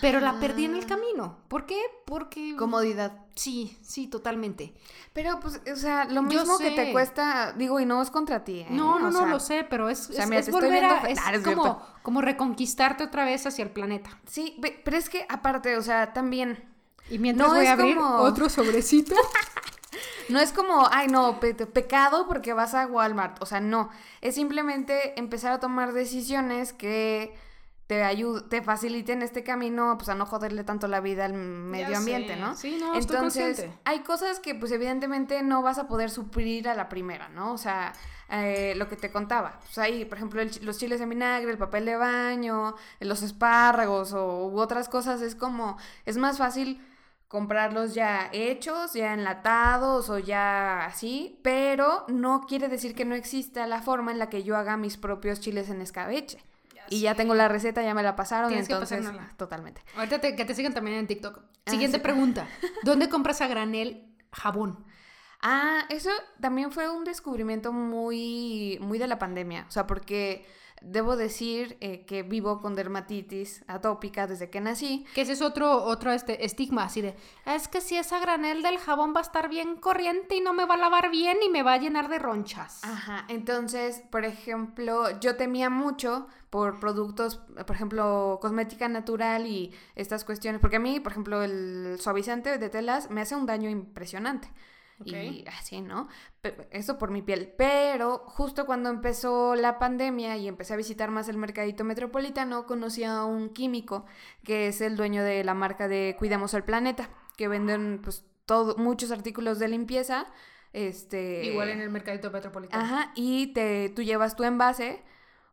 pero la perdí en el camino. ¿Por qué? Porque Comodidad. sí, sí, totalmente. Pero, pues, o sea, lo mismo que te cuesta, digo, y no es contra ti, ¿eh? No, no, O no sea, lo sé, pero es, o sea, es- mira, es volver a, es Ah, como, como reconquistarte otra vez hacia el planeta. Sí, pero es que aparte, o sea, también, Y mientras No voy a abrir como- otro sobrecito. no es como, ay, no, pe- pecado porque vas a Walmart, o sea, no, es simplemente empezar a tomar decisiones que te ayuden, te faciliten este camino, pues a no joderle tanto la vida al medio Ya ambiente, sé. ¿no? Sí, no, Entonces, hay cosas que pues evidentemente no vas a poder suplir a la primera, ¿no? O sea, eh, lo que te contaba, pues hay, por ejemplo, el los chiles en vinagre, el papel de baño, los espárragos o u otras cosas, es como, es más fácil comprarlos ya hechos, ya enlatados o ya así, pero no quiere decir que no exista la forma en la que yo haga mis propios chiles en escabeche. Y ya tengo la receta, ya me la pasaron, Tienes que entonces, pasárnosla. totalmente. Ahorita te- que te sigan también en TikTok. Ah, Siguiente sí. pregunta. ¿Dónde compras a granel jabón? Ah, eso también fue un descubrimiento muy, muy de la pandemia. O sea, porque debo decir eh, que vivo con dermatitis atópica desde que nací. Que ese es otro, otro este, estigma, así de, es que si esa granel del jabón va a estar bien corriente y no me va a lavar bien y me va a llenar de ronchas. Ajá, entonces, por ejemplo, yo temía mucho por productos, por ejemplo, cosmética natural y estas cuestiones, porque a mí, por ejemplo, el suavizante de telas me hace un daño impresionante. Y así, ¿no? Eso por mi piel. Pero justo cuando empezó la pandemia y empecé a visitar más el mercadito metropolitano, conocí a un químico que es el dueño de la marca de Cuidemos el Planeta, que venden pues todo, muchos artículos de limpieza. Este, Igual en el mercadito metropolitano. Ajá, y te, tú llevas tu envase,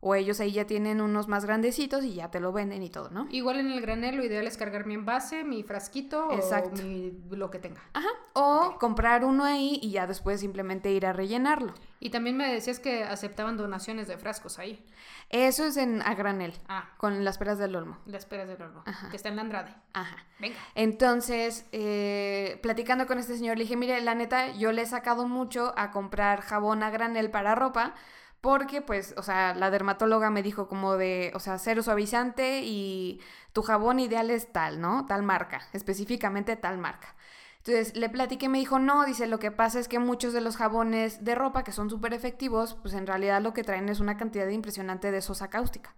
o ellos ahí ya tienen unos más grandecitos y ya te lo venden y todo, ¿no? Igual en el granel lo ideal es cargar mi envase, mi frasquito Exacto. o mi, lo que tenga. Ajá, o comprar uno ahí y ya después simplemente ir a rellenarlo. Y también me decías que aceptaban donaciones de frascos ahí. Eso es en a granel, Ah, con las peras del olmo. las peras del horno, Ajá. que está en la Andrade. Ajá. Venga. Entonces, eh, platicando con este señor, le dije, mire, la neta, yo le he sacado mucho a comprar jabón a granel para ropa, porque pues, o sea, la dermatóloga me dijo como de, o sea, cero suavizante y tu jabón ideal es tal, ¿no? Tal marca, específicamente tal marca. Entonces le platiqué y me dijo, no, dice, lo que pasa es que muchos de los jabones de ropa que son súper efectivos, pues en realidad lo que traen es una cantidad impresionante de sosa cáustica.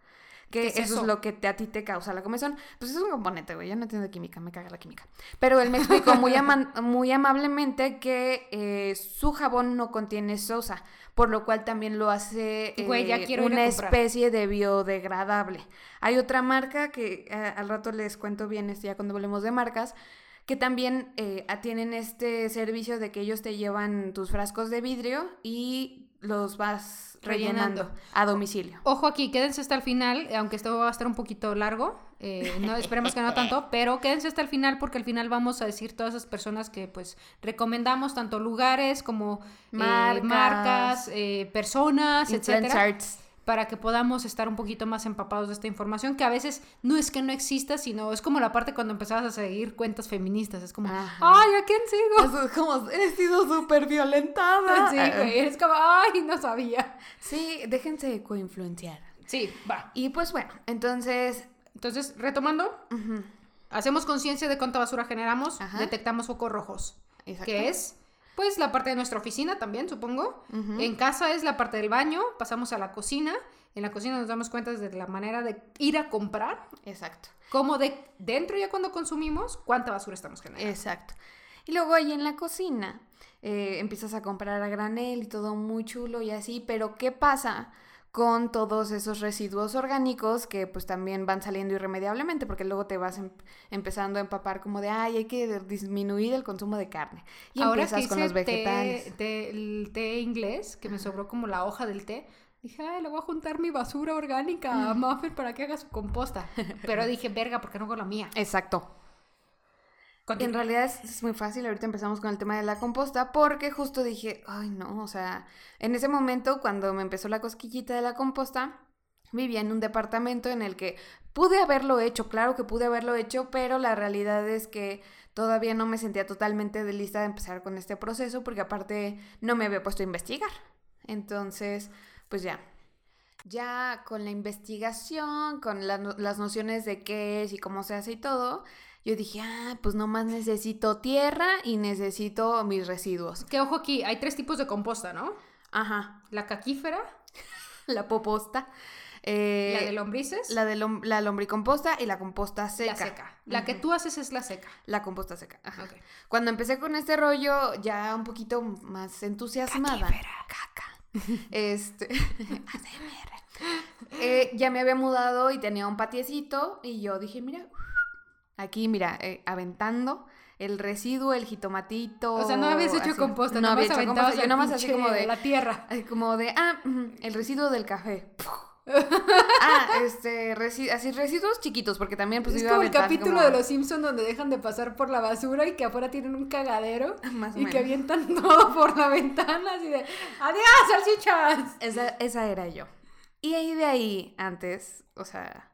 Que ¿Qué es eso, eso? es lo que te, a ti te causa la comezón. Pues es un componente, güey. Yo no entiendo química, me caga la química. Pero él me explicó muy, ama- muy amablemente que eh, su jabón no contiene sosa, por lo cual también lo hace eh, Güey, ya quiero ir a una especie de biodegradable. Hay otra marca que eh, al rato les cuento bien, ya cuando hablemos de marcas, que también eh, tienen este servicio de que ellos te llevan tus frascos de vidrio y los vas rellenando, Rellenando. a domicilio. Ojo aquí, quédense hasta el final, aunque esto va a estar un poquito largo, eh, no, esperemos que no tanto, pero quédense hasta el final porque al final vamos a decir todas esas personas que pues recomendamos, tanto lugares como eh, Marcas. marcas, eh, personas, Influencers. Para que podamos estar un poquito más empapados de esta información, que a veces no es que no exista, sino es como la parte cuando empezabas a seguir cuentas feministas, es como, Ajá. ay, ¿a quién sigo? Eso es como, he sido súper violentada. Sí, güey, es como, ay, no sabía. Sí, déjense coinfluenciar. Sí, va. Y pues bueno, entonces... Entonces, retomando, Hacemos conciencia de cuánta basura generamos, Ajá. detectamos focos rojos, exacto. que es pues la parte de nuestra oficina también, supongo. En casa es la parte del baño, pasamos a la cocina. En la cocina nos damos cuenta de la manera de ir a comprar, Exacto. como de dentro ya cuando consumimos, cuánta basura estamos generando. Exacto. Y luego ahí en la cocina eh, empiezas a comprar a granel y todo muy chulo y así, pero ¿qué pasa con todos esos residuos orgánicos que pues también van saliendo irremediablemente porque luego te vas em- empezando a empapar como de, ay, hay que disminuir el consumo de carne. Y Ahora empiezas que con hice los vegetales. Té, té- el té inglés, que me sobró como la hoja del té, dije, ay, le voy a juntar mi basura orgánica a Muffin para que haga su composta. Pero dije, verga, ¿por qué no hago la mía? Exacto. En realidad es, es muy fácil, ahorita empezamos con el tema de la composta, porque justo dije, ay no, o sea, en ese momento cuando me empezó la cosquillita de la composta, vivía en un departamento en el que pude haberlo hecho, claro que pude haberlo hecho, pero la realidad es que todavía no me sentía totalmente de lista de empezar con este proceso, porque aparte no me había puesto a investigar. Entonces, pues ya. Ya con la investigación, con la las nociones de qué es y cómo se hace y todo, yo dije, ah, pues nomás necesito tierra y necesito mis residuos. Que ojo aquí, hay tres tipos de composta, ¿no? Ajá, La caquífera, la poposta. eh, la de lombrices, la de lom- la lombricomposta y la composta la seca. seca. La que tú haces es la seca. La composta seca. Ajá. Cuando empecé con este rollo, ya un poquito más entusiasmada. Caquífera. Caca. Este. Eh, ya me había mudado y tenía un patiecito. Y yo dije, mira, aquí, mira, eh, aventando el residuo, el jitomatito. O sea, no habías hecho así. composta, no no había habías hecho aventado composta. Yo nomás así como de. la tierra. Como de, ah, el residuo del café. ah, este, resi- así residuos chiquitos, porque también pues es iba a como el aventar así capítulo como- de los Simpsons donde dejan de pasar por la basura y que afuera tienen un cagadero Más o y que avientan todo por la ventana así de ¡Adiós, salchichas! Esa, esa era yo. Y ahí de ahí, antes, o sea,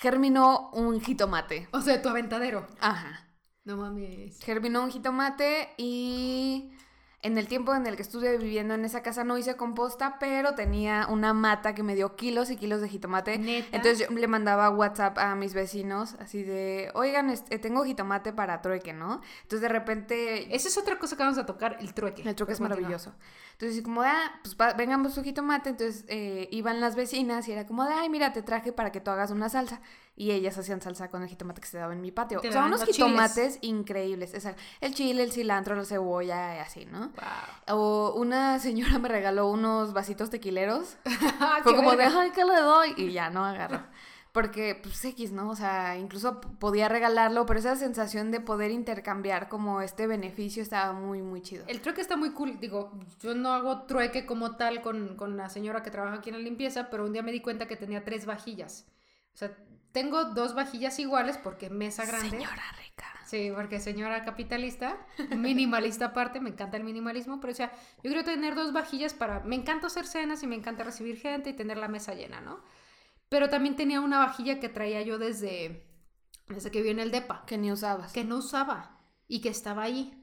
germinó un jitomate. O sea, tu aventadero. Ajá. No mames. Germinó un jitomate y en el tiempo en el que estuve viviendo en esa casa no hice composta, pero tenía una mata que me dio kilos y kilos de jitomate. ¿Neta? Entonces yo le mandaba WhatsApp a mis vecinos así de, oigan, este, tengo jitomate para trueque, ¿no? Entonces de repente Esa es otra cosa que vamos a tocar, el trueque. El truque es Continúa. maravilloso. Entonces, como, de, ah, pues va- vengamos su jitomate. Entonces, eh, iban las vecinas y era como de, ay, mira, te traje para que tú hagas una salsa. Y ellas hacían salsa con el jitomate que se daba en mi patio. O sea, unos chiles. jitomates increíbles. O sea, el chile, el cilantro, la cebolla y así, ¿no? Wow. O una señora me regaló unos vasitos tequileros. Ah, Fue como de, ay, ¿qué le doy? Y ya no agarró. Porque, pues, X, ¿no? O sea, incluso podía regalarlo, pero esa sensación de poder intercambiar como este beneficio estaba muy, muy chido. El trueque está muy cool. Digo, yo no hago trueque como tal con, con la señora que trabaja aquí en la limpieza, pero un día me di cuenta que tenía tres vajillas. O sea, tengo dos vajillas iguales porque mesa grande. Señora rica. Sí, porque señora capitalista, minimalista aparte, me encanta el minimalismo, pero o sea, yo quiero tener dos vajillas para, me encanta hacer cenas y me encanta recibir gente y tener la mesa llena, ¿no? Pero también tenía una vajilla que traía yo desde, desde que viví en el DEPA, Que ni usabas. que no usaba y que estaba ahí.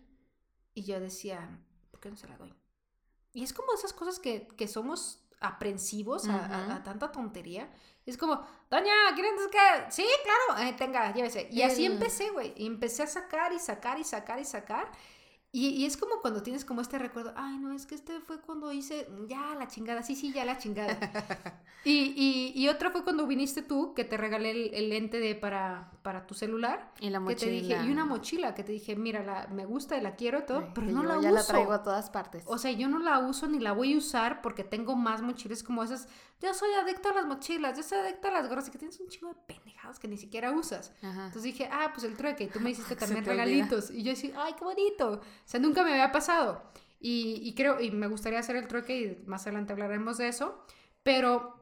Y yo decía, ¿por qué no se la doy? Y es como esas cosas que, que somos aprensivos a, tanta tontería. Es como, doña, ¿quieren que? Sí, claro, eh, tenga, llévese. Y así empecé, güey. Y empecé a sacar y sacar y sacar y sacar. Y, es como cuando tienes como este recuerdo, ay, no, es que este fue cuando hice, ya la chingada, sí, sí, ya la chingada. y, y, otra fue cuando viniste tú, que te regalé el, lente de para, para tu celular. Y la mochila. Que te dije, y una mochila, que te dije, mira, la, me gusta y la quiero todo, pero no la uso. Ya la traigo a todas partes. O sea, yo no la uso ni la voy a usar porque tengo más mochilas como esas. Yo soy adicto a las mochilas, yo soy adicto a las gorras, y que tienes un chingo de pendejados que ni siquiera usas. Entonces dije, ah, pues el trueque, y tú me hiciste también regalitos. Y yo decía, ay, qué bonito. O sea, nunca me había pasado. Y, y, creo, y me gustaría hacer el trueque y más adelante hablaremos de eso. Pero,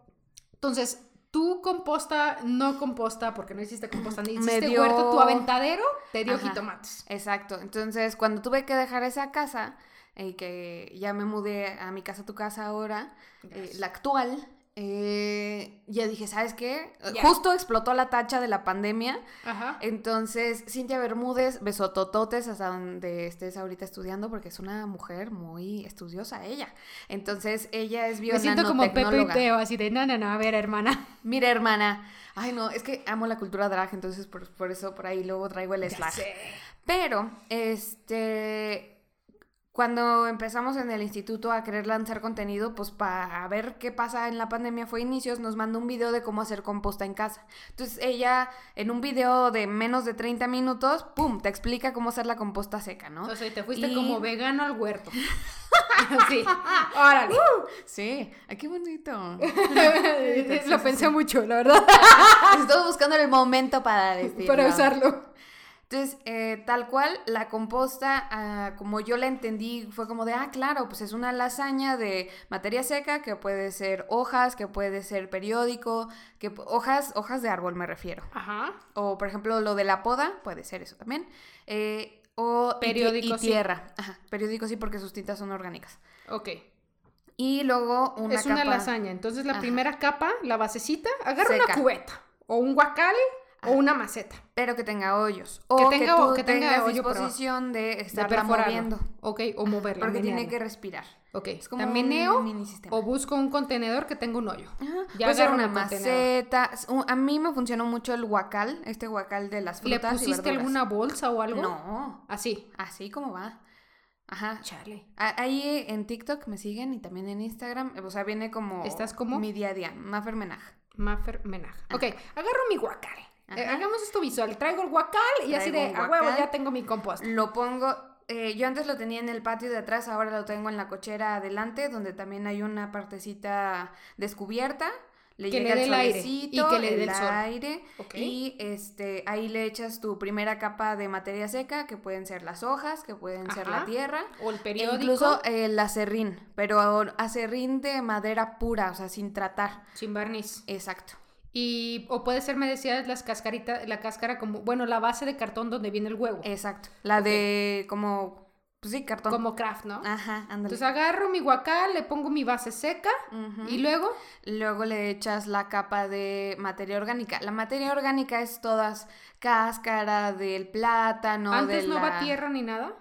entonces, tú composta, no composta, porque no hiciste composta ni hiciste dio... huerto, tu aventadero te dio jitomates. Exacto. Entonces, cuando tuve que dejar esa casa, y eh, que ya me mudé a mi casa, tu casa ahora, eh, la actual, eh, ya dije, ¿sabes qué? Justo explotó la tacha de la pandemia. Ajá. Entonces, Cintia Bermúdez, besotototes hasta donde estés ahorita estudiando, porque es una mujer muy estudiosa ella. Entonces, ella es Me siento como Pepe y Teo, así de, no, no, no, a ver, hermana. Mira, hermana. Ay, no, es que amo la cultura drag, entonces por, por eso por ahí luego traigo el slash. Pero, este cuando empezamos en el instituto a querer lanzar contenido, pues para ver qué pasa en la pandemia fue inicios, nos mandó un video de cómo hacer composta en casa. Entonces ella, en un video de menos de 30 minutos, ¡pum!, te explica cómo hacer la composta seca, ¿no? O sea, te fuiste como vegano al huerto. sí, órale. Uh, sí, ay, qué bonito. Lo pensé mucho, la verdad. Estoy buscando el momento para Para usarlo. Entonces, eh, tal cual, la composta, ah, como yo la entendí, fue como de, ah, claro, pues es una lasaña de materia seca que puede ser hojas, que puede ser periódico, que hojas, hojas de árbol me refiero. Ajá. O, por ejemplo, lo de la poda, puede ser eso también. Eh, o periódico y, tierra. Ajá, periódico sí, porque sus tintas son orgánicas. Ok. Y luego una Es una lasaña. Entonces, la primera capa, la basecita, agarra una cubeta o un guacal o una maceta. Pero que tenga hoyos. O que tenga, que, tú que tenga hoyo, disposición de estar moviendo. Ok, o moverla. Porque tiene que respirar. Ok, es como meneo o busco un contenedor que tenga un hoyo. Ya Puede ser una maceta. A mí me funcionó mucho el guacal, este guacal de las frutas ¿Le pusiste alguna bolsa o algo? No. Así. Así como va. Ajá. Charlie. Ahí en TikTok me siguen y también en Instagram. O sea, viene como... ¿Estás como? Mi día a día. Maffer Menaj. Maffer Menaj. Ok, agarro mi guacal. Eh, hagamos esto visual. Traigo el guacal y así de a huevo ya tengo mi compost. Lo pongo. Eh, yo antes lo tenía en el patio de atrás, ahora lo tengo en la cochera adelante, donde también hay una partecita descubierta. Le que llega le el, aire y que le dé el, aire. Y este ahí le echas tu primera capa de materia seca que pueden ser las hojas que pueden ser la tierra. O el periódico. Incluso el acerrín pero acerrín de madera pura o sea sin tratar. Sin barniz. Exacto y, o puede ser, me decías, las cascaritas, la cáscara como, bueno, la base de cartón donde viene el huevo. Exacto. La de como, pues sí, cartón. Como craft, ¿no? Ajá, ándale. Entonces agarro mi guacal, le pongo mi base seca y luego... Luego le echas la capa de materia orgánica. La materia orgánica es todas cáscara del plátano, ¿Antes no va tierra ni nada?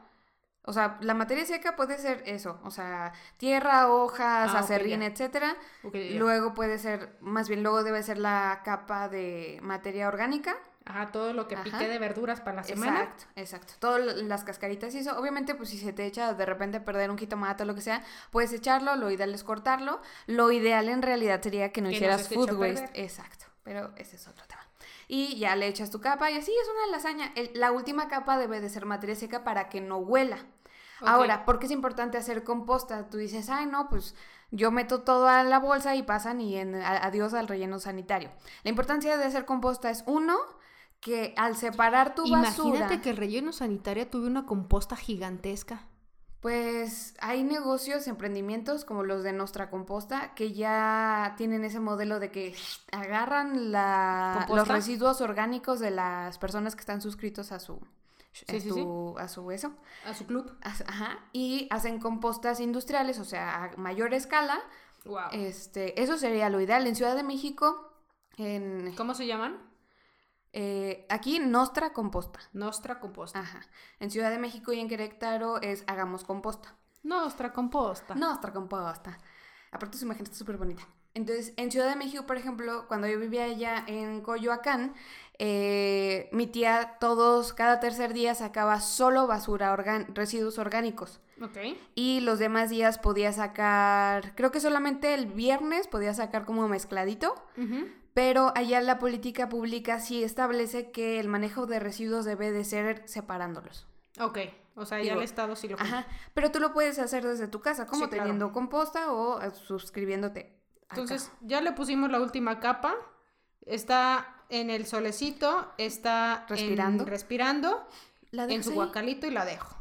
O sea, la materia seca puede ser eso, o sea, tierra, hojas, ah, acerrín, etcétera. luego puede ser, más bien luego debe ser la capa de materia orgánica. Ajá, todo lo que pique de verduras para la semana. Exacto, exacto. Todas las cascaritas y eso. Obviamente, pues si se te echa de repente a perder un jitomate o lo que sea, puedes echarlo, lo ideal es cortarlo. Lo ideal en realidad sería que no hicieras food waste. Exacto, pero ese es otro tema y ya le echas tu capa y así es una lasaña. la última capa debe de ser materia seca para que no huela. Ahora, ¿por qué es importante hacer composta? Tú dices, ay, no, pues yo meto todo a la bolsa y pasan y en, adiós al relleno sanitario. La importancia de hacer composta es uno, que al separar tu basura... Imagínate que el relleno sanitario tuve una composta gigantesca. Pues hay negocios, emprendimientos como los de Nostra Composta que ya tienen ese modelo de que agarran la, los residuos orgánicos de las personas que están suscritos a su, a, su a su eso. A su club. Ajá. Y hacen compostas industriales, o sea, a mayor escala. Wow. Este, eso sería lo ideal. En Ciudad de México, en... ¿Cómo se llaman? Eh, aquí Nostra Composta. Nostra Composta. Ajá. En Ciudad de México y en Querétaro es Hagamos Composta. Nostra Composta. Nostra Composta. Aparte su imagen está súper bonita. Entonces, en Ciudad de México, por ejemplo, cuando yo vivía allá en Coyoacán, eh, mi tía todos, cada tercer día sacaba solo basura, residuos orgánicos. Ok. Y los demás días podía sacar, creo que solamente el viernes podía sacar como mezcladito. Pero allá la política pública sí establece que el manejo de residuos debe de ser separándolos. Ok, o sea, ya el Estado sí lo Ajá, pero tú lo puedes hacer desde tu casa, como teniendo composta o eh, suscribiéndote. Entonces, ya le pusimos la última capa. Está en el solecito, está respirando, respirando en su guacalito y la dejo.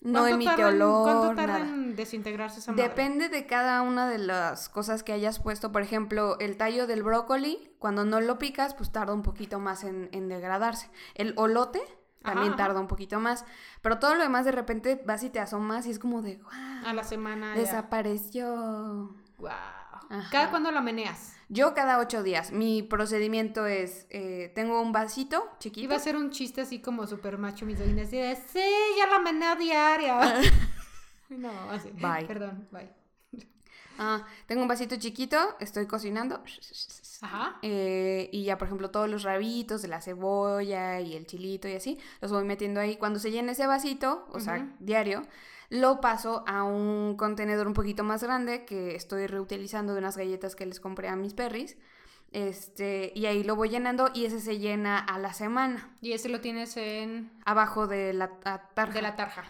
No emite olor. ¿Cuánto tarda en desintegrarse esa madre? Depende de cada una de las cosas que hayas puesto. Por ejemplo, el tallo del brócoli, cuando no lo picas, pues tarda un poquito más en, degradarse. El olote también tarda un poquito más. Pero todo lo demás de repente vas y te asomas y es como de, A la semana. Desapareció. Wow. ¿Cada cuándo la meneas? Yo cada ocho días. Mi procedimiento es, eh, tengo un vasito chiquito. Iba a ser un chiste así como super macho misógino, así de, sí, ya la menea diaria. no, así. Bye. Perdón, bye. Ah, tengo un vasito chiquito, estoy cocinando. Ajá. Eh, y ya, por ejemplo, todos los rabitos de la cebolla y el chilito y así, los voy metiendo ahí. Cuando se llene ese vasito, o sea, diario, lo paso a un contenedor un poquito más grande que estoy reutilizando de unas galletas que les compré a mis perris. Este, y ahí lo voy llenando y ese se llena a la semana. ¿Y ese lo tienes en...? Abajo de la tarja. De la tarja,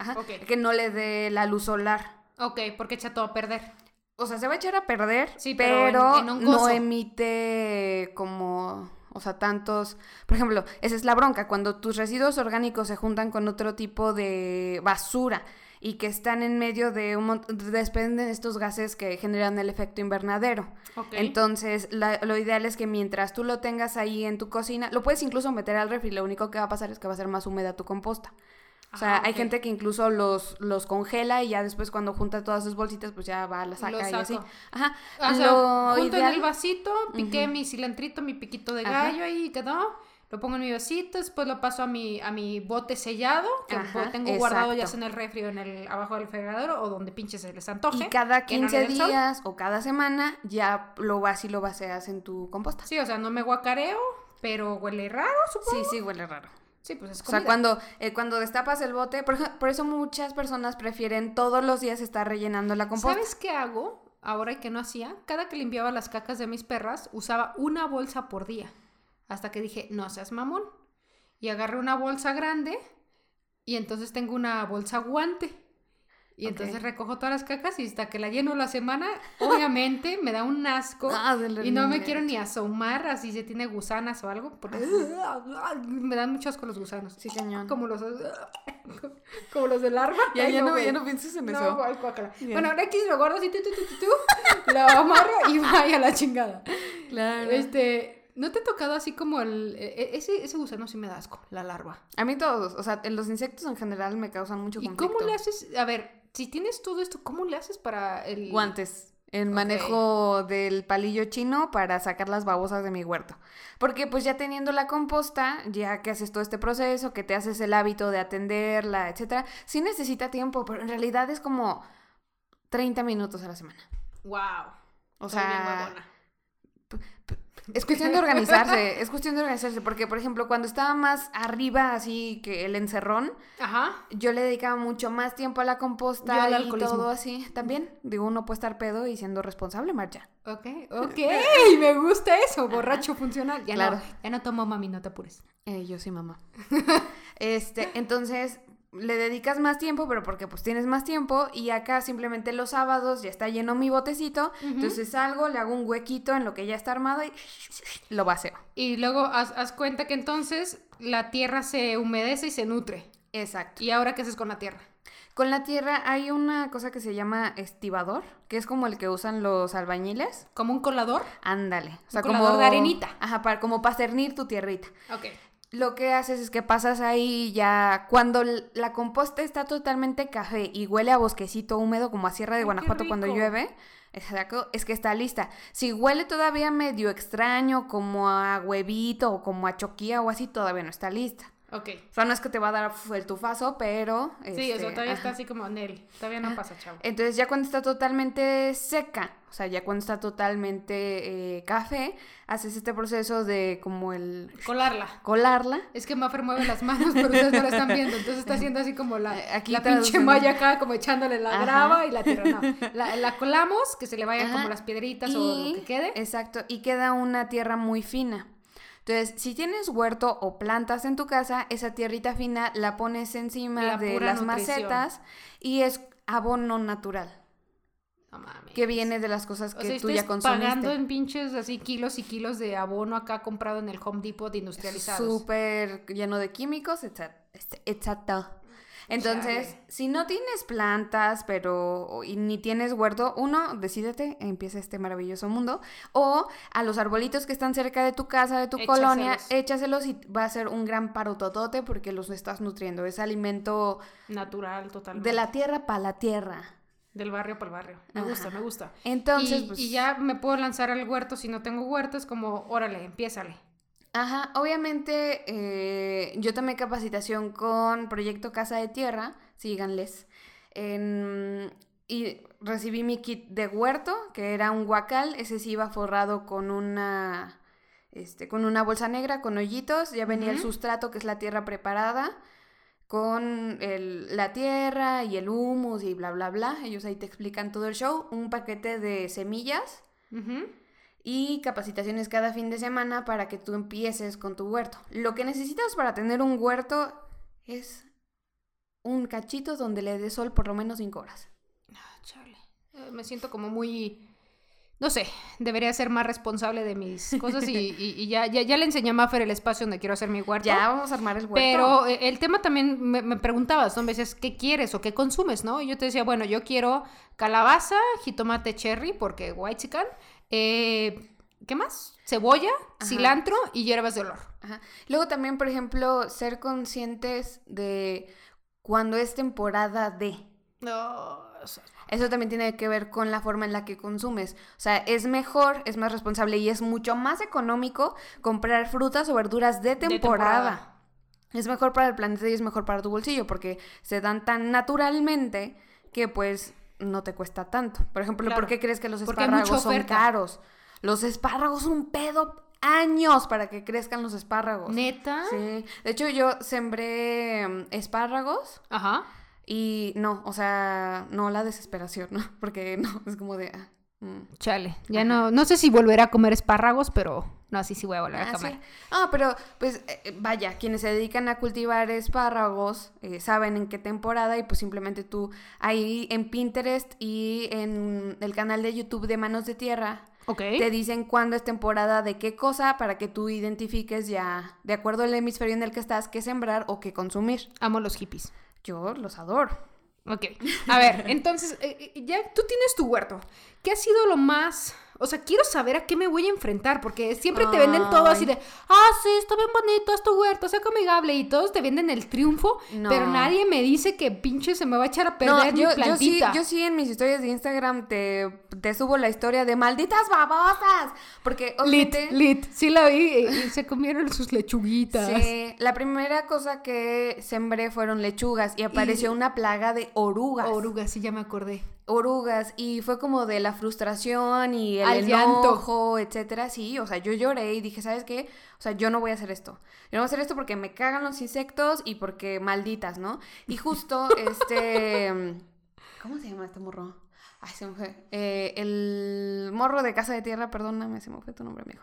Que no le dé la luz solar. Ok, porque echa todo a perder. O sea, se va a echar a perder, sí, pero, no emite como o sea, tantos, por ejemplo, esa es la bronca, cuando tus residuos orgánicos se juntan con otro tipo de basura y que están en medio de un montón, despenden estos gases que generan el efecto invernadero. Entonces, lo ideal es que mientras tú lo tengas ahí en tu cocina, lo puedes incluso meter al refri, lo único que va a pasar es que va a ser más húmeda tu composta. O sea, hay gente que incluso los, los congela y ya después cuando junta todas sus bolsitas, pues ya va, a la saca y así. Ajá. O sea, junto en el vasito, piqué mi cilantrito, mi piquito de gallo y quedó lo pongo en mi vasito, después lo paso a mi, a mi bote sellado, que tengo guardado ya sea en el refri o en el, abajo del fregadero o donde pinches se les antoje. Y cada 15 días o cada semana ya lo vas y lo vaceas en tu composta. Sí, o sea, no me guacareo, pero huele raro, supongo. Sí, sí, huele raro. Sí, pues es comida. O sea, cuando, eh, cuando destapas el bote, por, por eso muchas personas prefieren todos los días estar rellenando la composta. ¿Sabes qué hago? Ahora que no hacía, cada que limpiaba las cacas de mis perras, usaba una bolsa por día. Hasta que dije, no seas mamón. Y agarré una bolsa grande y entonces tengo una bolsa guante. Y entonces recojo todas las cacas y hasta que la lleno la semana, obviamente me da un asco ah, y no me quiero ni asomar así si tiene gusanas o algo, porque me dan mucho asco los gusanos. Sí, cañón. Como los como los de larva. Ya, ya, no, ya no pienses en eso. Bueno, X lo guardo así, tú, tú, tú, tú, lo amarro y vaya a la chingada. Claro. Este, ¿No te ha tocado así como el... E, e, ese, ese gusano sí me da asco, la larva? A mí todos, o sea, los insectos en general me causan mucho conflicto. ¿Y cómo le haces? A ver, si tienes todo esto, ¿cómo le haces para el... Guantes. El manejo del palillo chino para sacar las babosas de mi huerto. Porque pues ya teniendo la composta, ya que haces todo este proceso, que te haces el hábito de atenderla, etcétera, sí necesita tiempo, pero en realidad es como 30 minutos a la semana. Wow. O sea, es cuestión de organizarse, es cuestión de organizarse, porque por ejemplo, cuando estaba más arriba, así que el encerrón, yo le dedicaba mucho más tiempo a la composta y todo así. También, digo, uno puede estar pedo y siendo responsable, marcha. Ok, ok, me gusta eso, borracho funcional. Ya claro. no, ya no tomo mami, no te apures. Eh, yo sí, mamá. este, entonces, le dedicas más tiempo, pero porque pues tienes más tiempo y acá simplemente los sábados ya está lleno mi botecito, entonces salgo, le hago un huequito en lo que ya está armado y lo vacío. Y luego haz, cuenta que entonces la tierra se humedece y se nutre. Exacto. ¿Y ahora qué haces con la tierra? Con la tierra hay una cosa que se llama estibador, que es como el que usan los albañiles. ¿Como un colador? Ándale. O sea, un como de arenita. Ajá, para, como para cernir tu tierrita. Ok lo que haces es que pasas ahí ya cuando la composta está totalmente café y huele a bosquecito húmedo como a Sierra de Guanajuato cuando llueve, es que está lista. Si huele todavía medio extraño como a huevito o como a choquía o así, todavía no está lista. Ok. O sea, no es que te va a dar el tufazo, pero... Sí, o sea, este, todavía está así como Nel. Todavía no pasa, chavo. Entonces ya cuando está totalmente seca, o sea, ya cuando está totalmente eh, café, haces este proceso de como el Colarla. colarla. Es que Maffer mueve las manos, pero ustedes no la están viendo. Entonces está haciendo así como la, Aquí la pinche malla acá, como echándole la Ajá. grava y la tierra. No. La, la colamos, que se le vayan Ajá. como las piedritas o lo que quede. Exacto, y queda una tierra muy fina. Entonces, si tienes huerto o plantas en tu casa, esa tierrita fina la pones encima La de las nutrición. macetas y es abono natural, No mames. que viene de las cosas O que sea, tú ya consumiste. pagando en pinches así kilos y kilos de abono acá comprado en el Home Depot industrializados. súper lleno de químicos, etcétera. Exacto. Entonces, Chale. si no tienes plantas, pero y ni tienes huerto, uno, decídete, empieza este maravilloso mundo. O a los arbolitos que están cerca de tu casa, de tu colonia, Échaselos. échaselos y va a ser un gran parototote porque los estás nutriendo. Es alimento Natural, totalmente. de la tierra para la tierra. Del barrio para el barrio. Me Ajá. gusta, me gusta. Entonces, y, pues. y ya me puedo lanzar al huerto si no tengo huerto. Es como, órale, empiézale. Ajá, obviamente eh, yo tomé capacitación con Proyecto Casa de Tierra, síganles, en- y recibí mi kit de huerto, que era un guacal, ese sí iba forrado con una, este, con una bolsa negra, con hoyitos, ya venía el sustrato, que es la tierra preparada, con el- la tierra y el humus y bla, bla, bla, ellos ahí te explican todo el show, un paquete de semillas, Ujú. Y capacitaciones cada fin de semana para que tú empieces con tu huerto. Lo que necesitas para tener un huerto es un cachito donde le dé sol por lo menos 5 horas. Ah, chale. Eh, me siento como muy... No sé, debería ser más responsable de mis cosas y, y- y ya, ya, ya le enseñé a Maffer el espacio donde quiero hacer mi huerto. Ya vamos a armar el huerto. Pero eh, el tema también me, me preguntabas, ¿no? Me decías, ¿qué quieres o qué consumes, no? Y yo te decía, bueno, yo quiero calabaza, jitomate cherry, porque white chicken, eh, ¿qué más? Cebolla, Ajá. cilantro y hierbas de olor. Ajá. Luego también, por ejemplo, ser conscientes de cuando es temporada de. No, Eso también tiene que ver con la forma en la que consumes. O sea, es mejor, es más responsable y es mucho más económico comprar frutas o verduras de de temporada. Es mejor para el planeta y es mejor para tu bolsillo porque se dan tan naturalmente que pues no te cuesta tanto. Por ejemplo, Claro, ¿por qué crees que los espárragos son caros? Los espárragos son un pedo años para que crezcan los espárragos. ¿Neta? Sí. De hecho, yo sembré mm, espárragos Ajá. y no, o sea, no la desesperación, ¿no? Porque no, es como de... mm. Chale, ya no, no sé si volveré a comer espárragos, pero no, sí, sí voy a volver a Ah, comer. sí. Ah, pero pues eh, eh, vaya, quienes se dedican a cultivar espárragos eh, saben en qué temporada y pues simplemente tú ahí en Pinterest y en el canal de YouTube de Manos de Tierra Ok. te dicen cuándo es temporada de qué cosa para que tú identifiques ya, de acuerdo al hemisferio en el que estás, qué sembrar o qué consumir. Amo los hippies. Yo los adoro. Ok. A ver, entonces, eh, eh, ya tú tienes tu huerto. ¿Qué ha sido lo más... O sea, quiero saber a qué me voy a enfrentar, porque siempre te venden todo así de, ah, sí, está bien bonito, es tu huerto, es amigable, y todos te venden el triunfo, No. pero nadie me dice que pinche se me va a echar a perder mi yo, yo sí, plantita. yo sí en mis historias de Instagram te, te subo la historia de malditas babosas. Porque Lit, obviamente... lit, sí la vi y, y se comieron sus lechuguitas. Sí, la primera cosa que sembré fueron lechugas y apareció una plaga de orugas. Orugas, sí, ya me acordé. Orugas y fue como de la frustración y el Al llanto. enojo, etcétera. Sí, o sea, yo lloré y dije, ¿sabes qué? O sea, yo no voy a hacer esto. Yo no voy a hacer esto porque me cagan los insectos y porque malditas, ¿no? Y justo este ¿cómo se llama este morro? Ay, se me fue. Eh, el morro de Casa de Tierra, perdóname, se me fue tu nombre, amigo.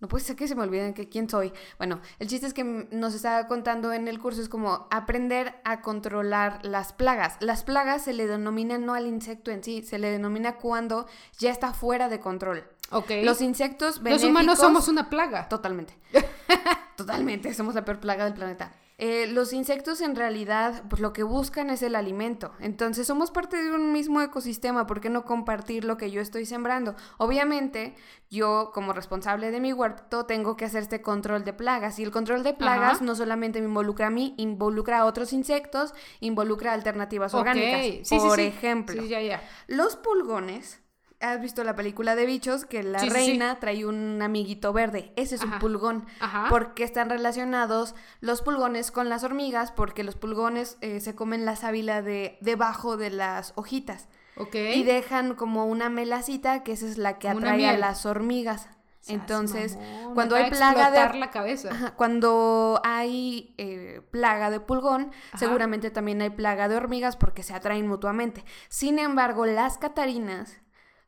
No puede ser que se me olviden que quién soy. Bueno, el chiste es que nos estaba contando en el curso es como aprender a controlar las plagas. Las plagas se le denominan no al insecto en sí, se le denomina cuando ya está fuera de control. Ok. Los insectos Los benéficos... humanos somos una plaga. Totalmente. Totalmente, somos la peor plaga del planeta. Eh, los insectos en realidad, pues lo que buscan es el alimento. Entonces somos parte de un mismo ecosistema, ¿por qué no compartir lo que yo estoy sembrando? Obviamente, yo como responsable de mi huerto tengo que hacer este control de plagas. Y el control de plagas Ajá. no solamente me involucra a mí, involucra a otros insectos, involucra alternativas orgánicas. sí, sí, Por sí. ejemplo, Sí, ya, ya. los pulgones has visto la película de bichos que la reina trae un amiguito verde. Ese es un pulgón. Ajá. Porque están relacionados los pulgones con las hormigas, porque los pulgones eh, se comen la sábila de debajo de las hojitas. Ok. Y dejan como una melacita, que esa es la que atrae a las hormigas. Entonces, cuando hay plaga de la cabeza. cuando hay eh, plaga de pulgón, seguramente también hay plaga de hormigas porque se atraen mutuamente. Sin embargo, las catarinas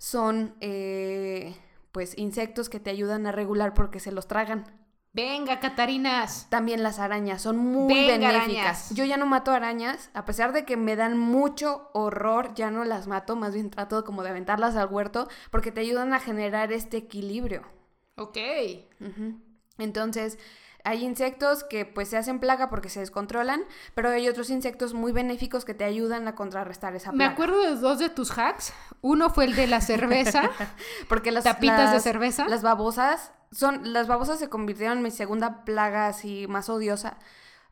son eh, pues insectos que te ayudan a regular porque se los tragan. Venga, Catarinas. También las arañas son muy benéficas. Yo ya no mato arañas, a pesar de que me dan mucho horror, ya no las mato, más bien trato como de aventarlas al huerto porque te ayudan a generar este equilibrio. Ok. Entonces, hay insectos que pues se hacen plaga porque se descontrolan, pero hay otros insectos muy benéficos que te ayudan a contrarrestar esa plaga. Me acuerdo de dos de tus hacks. Uno fue el de la cerveza. porque las tapitas de cerveza. Las babosas son las babosas se convirtieron en mi segunda plaga así más odiosa.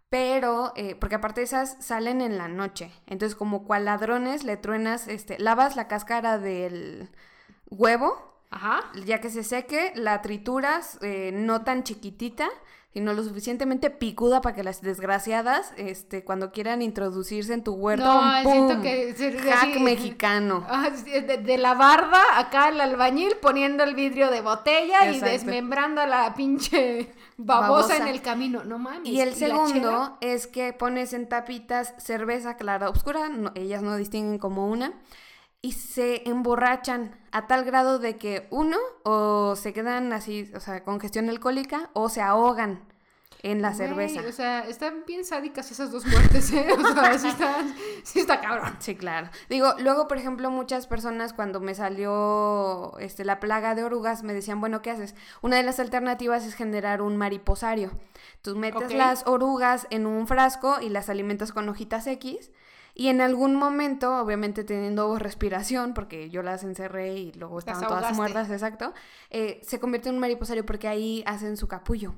Pero, eh, porque aparte esas salen en la noche. Entonces, como cual ladrones, le truenas, este, lavas la cáscara del huevo Ajá. Ya que se seque, la trituras eh, no tan chiquitita, sino lo suficientemente picuda para que las desgraciadas, este, cuando quieran introducirse en tu huerto, no, siento que hack mexicano. Ah, de, la barda, acá el albañil poniendo el vidrio de botella y desmembrando a la pinche babosa, en el camino. No mames. Y el segundo es que pones en tapitas cerveza clara oscura, ellas no distinguen como una y se emborrachan a tal grado de que uno o se quedan así, o sea, congestión alcohólica o se ahogan en la cerveza. O sea, están bien sádicas esas dos muertes, ¿eh? O sea, sí está, sí está cabrón. Sí, claro. Digo, luego, por ejemplo, muchas personas cuando me salió este, la plaga de orugas me decían, bueno, ¿qué haces? Una de las alternativas es generar un mariposario. Tú metes las orugas en un frasco y las alimentas con hojitas X y en algún momento, obviamente teniendo respiración, porque yo las encerré y luego estaban todas muertas, exacto, eh, se convierte en un mariposario porque ahí hacen su capullo.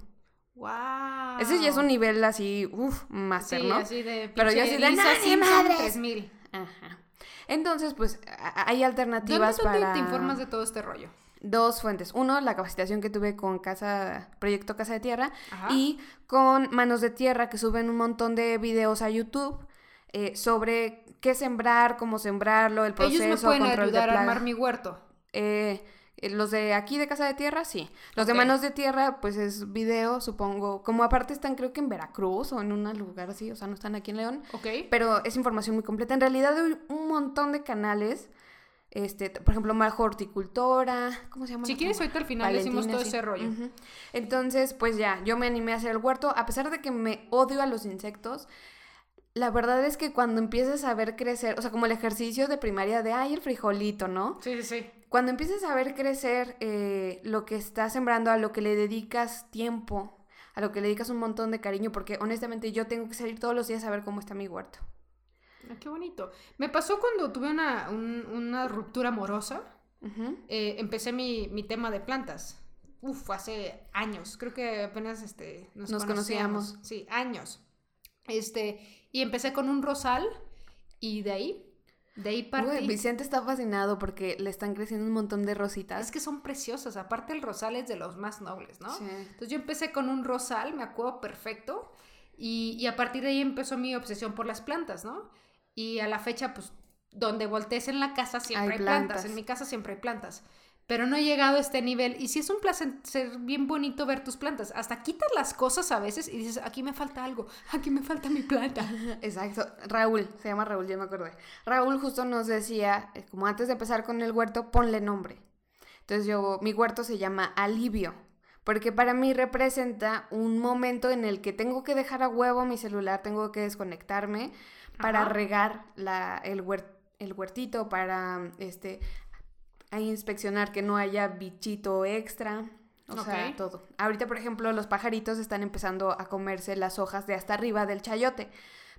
¡Wow! Ese ya es un nivel así, uff, máster, sí, ¿no? así de Pero ya así de ¡Nadie 3000. Ajá. Entonces, pues, hay alternativas ¿Dónde, para... te informas de todo este rollo? Dos fuentes. Uno, la capacitación que tuve con Casa, Proyecto Casa de Tierra y con Manos de Tierra, que suben un montón de videos a YouTube eh, sobre qué sembrar, cómo sembrarlo, el proceso, Ellos me pueden ayudar a armar mi huerto. Eh, eh, los de aquí de Casa de Tierra, sí. Los de Manos de Tierra, pues es video, supongo. Como aparte están creo que en Veracruz o en un lugar así, o sea, no están aquí en León. Ok. Pero es información muy completa. En realidad hay un montón de canales. Este, por ejemplo, Majo Horticultora, ¿cómo se llama? Si quieres, ahorita al final decimos todo ese rollo. Entonces, pues ya, yo me animé a hacer el huerto. A pesar de que me odio a los insectos, la verdad es que cuando empiezas a ver crecer, o sea, como el ejercicio de primaria de, ay, el frijolito, ¿no? Sí, sí, sí. Cuando empiezas a ver crecer eh, lo que estás sembrando, a lo que le dedicas tiempo, a lo que le dedicas un montón de cariño, porque honestamente yo tengo que salir todos los días a ver cómo está mi huerto. Ah, qué bonito. Me pasó cuando tuve una, ruptura amorosa. Eh, empecé mi, tema de plantas. Uf, hace años. Creo que apenas este, nos, conocíamos. Sí, años. Este, y empecé con un rosal y de ahí, de ahí partí. Vicente está fascinado porque le están creciendo un montón de rositas. Es que son preciosas, aparte el rosal es de los más nobles, ¿no? Sí. Entonces yo empecé con un rosal, me acuerdo perfecto, y, y a partir de ahí empezó mi obsesión por las plantas, ¿no? Y a la fecha, pues, donde voltees en la casa siempre hay, plantas. En mi casa siempre hay plantas pero no he llegado a este nivel. Y si es un placer bien bonito ver tus plantas. Hasta quitas las cosas a veces y dices, aquí me falta algo, aquí me falta mi planta. Exacto. Raúl, se llama Raúl, ya me acordé. Raúl justo nos decía, eh, como antes de empezar con el huerto, ponle nombre. Entonces yo, mi huerto se llama Alivio. Porque para mí representa un momento en el que tengo que dejar a huevo mi celular, tengo que desconectarme para regar la, el, el huertito, para este, a inspeccionar que no haya bichito extra. O sea, todo. Ahorita, por ejemplo, los pajaritos están empezando a comerse las hojas de hasta arriba del chayote.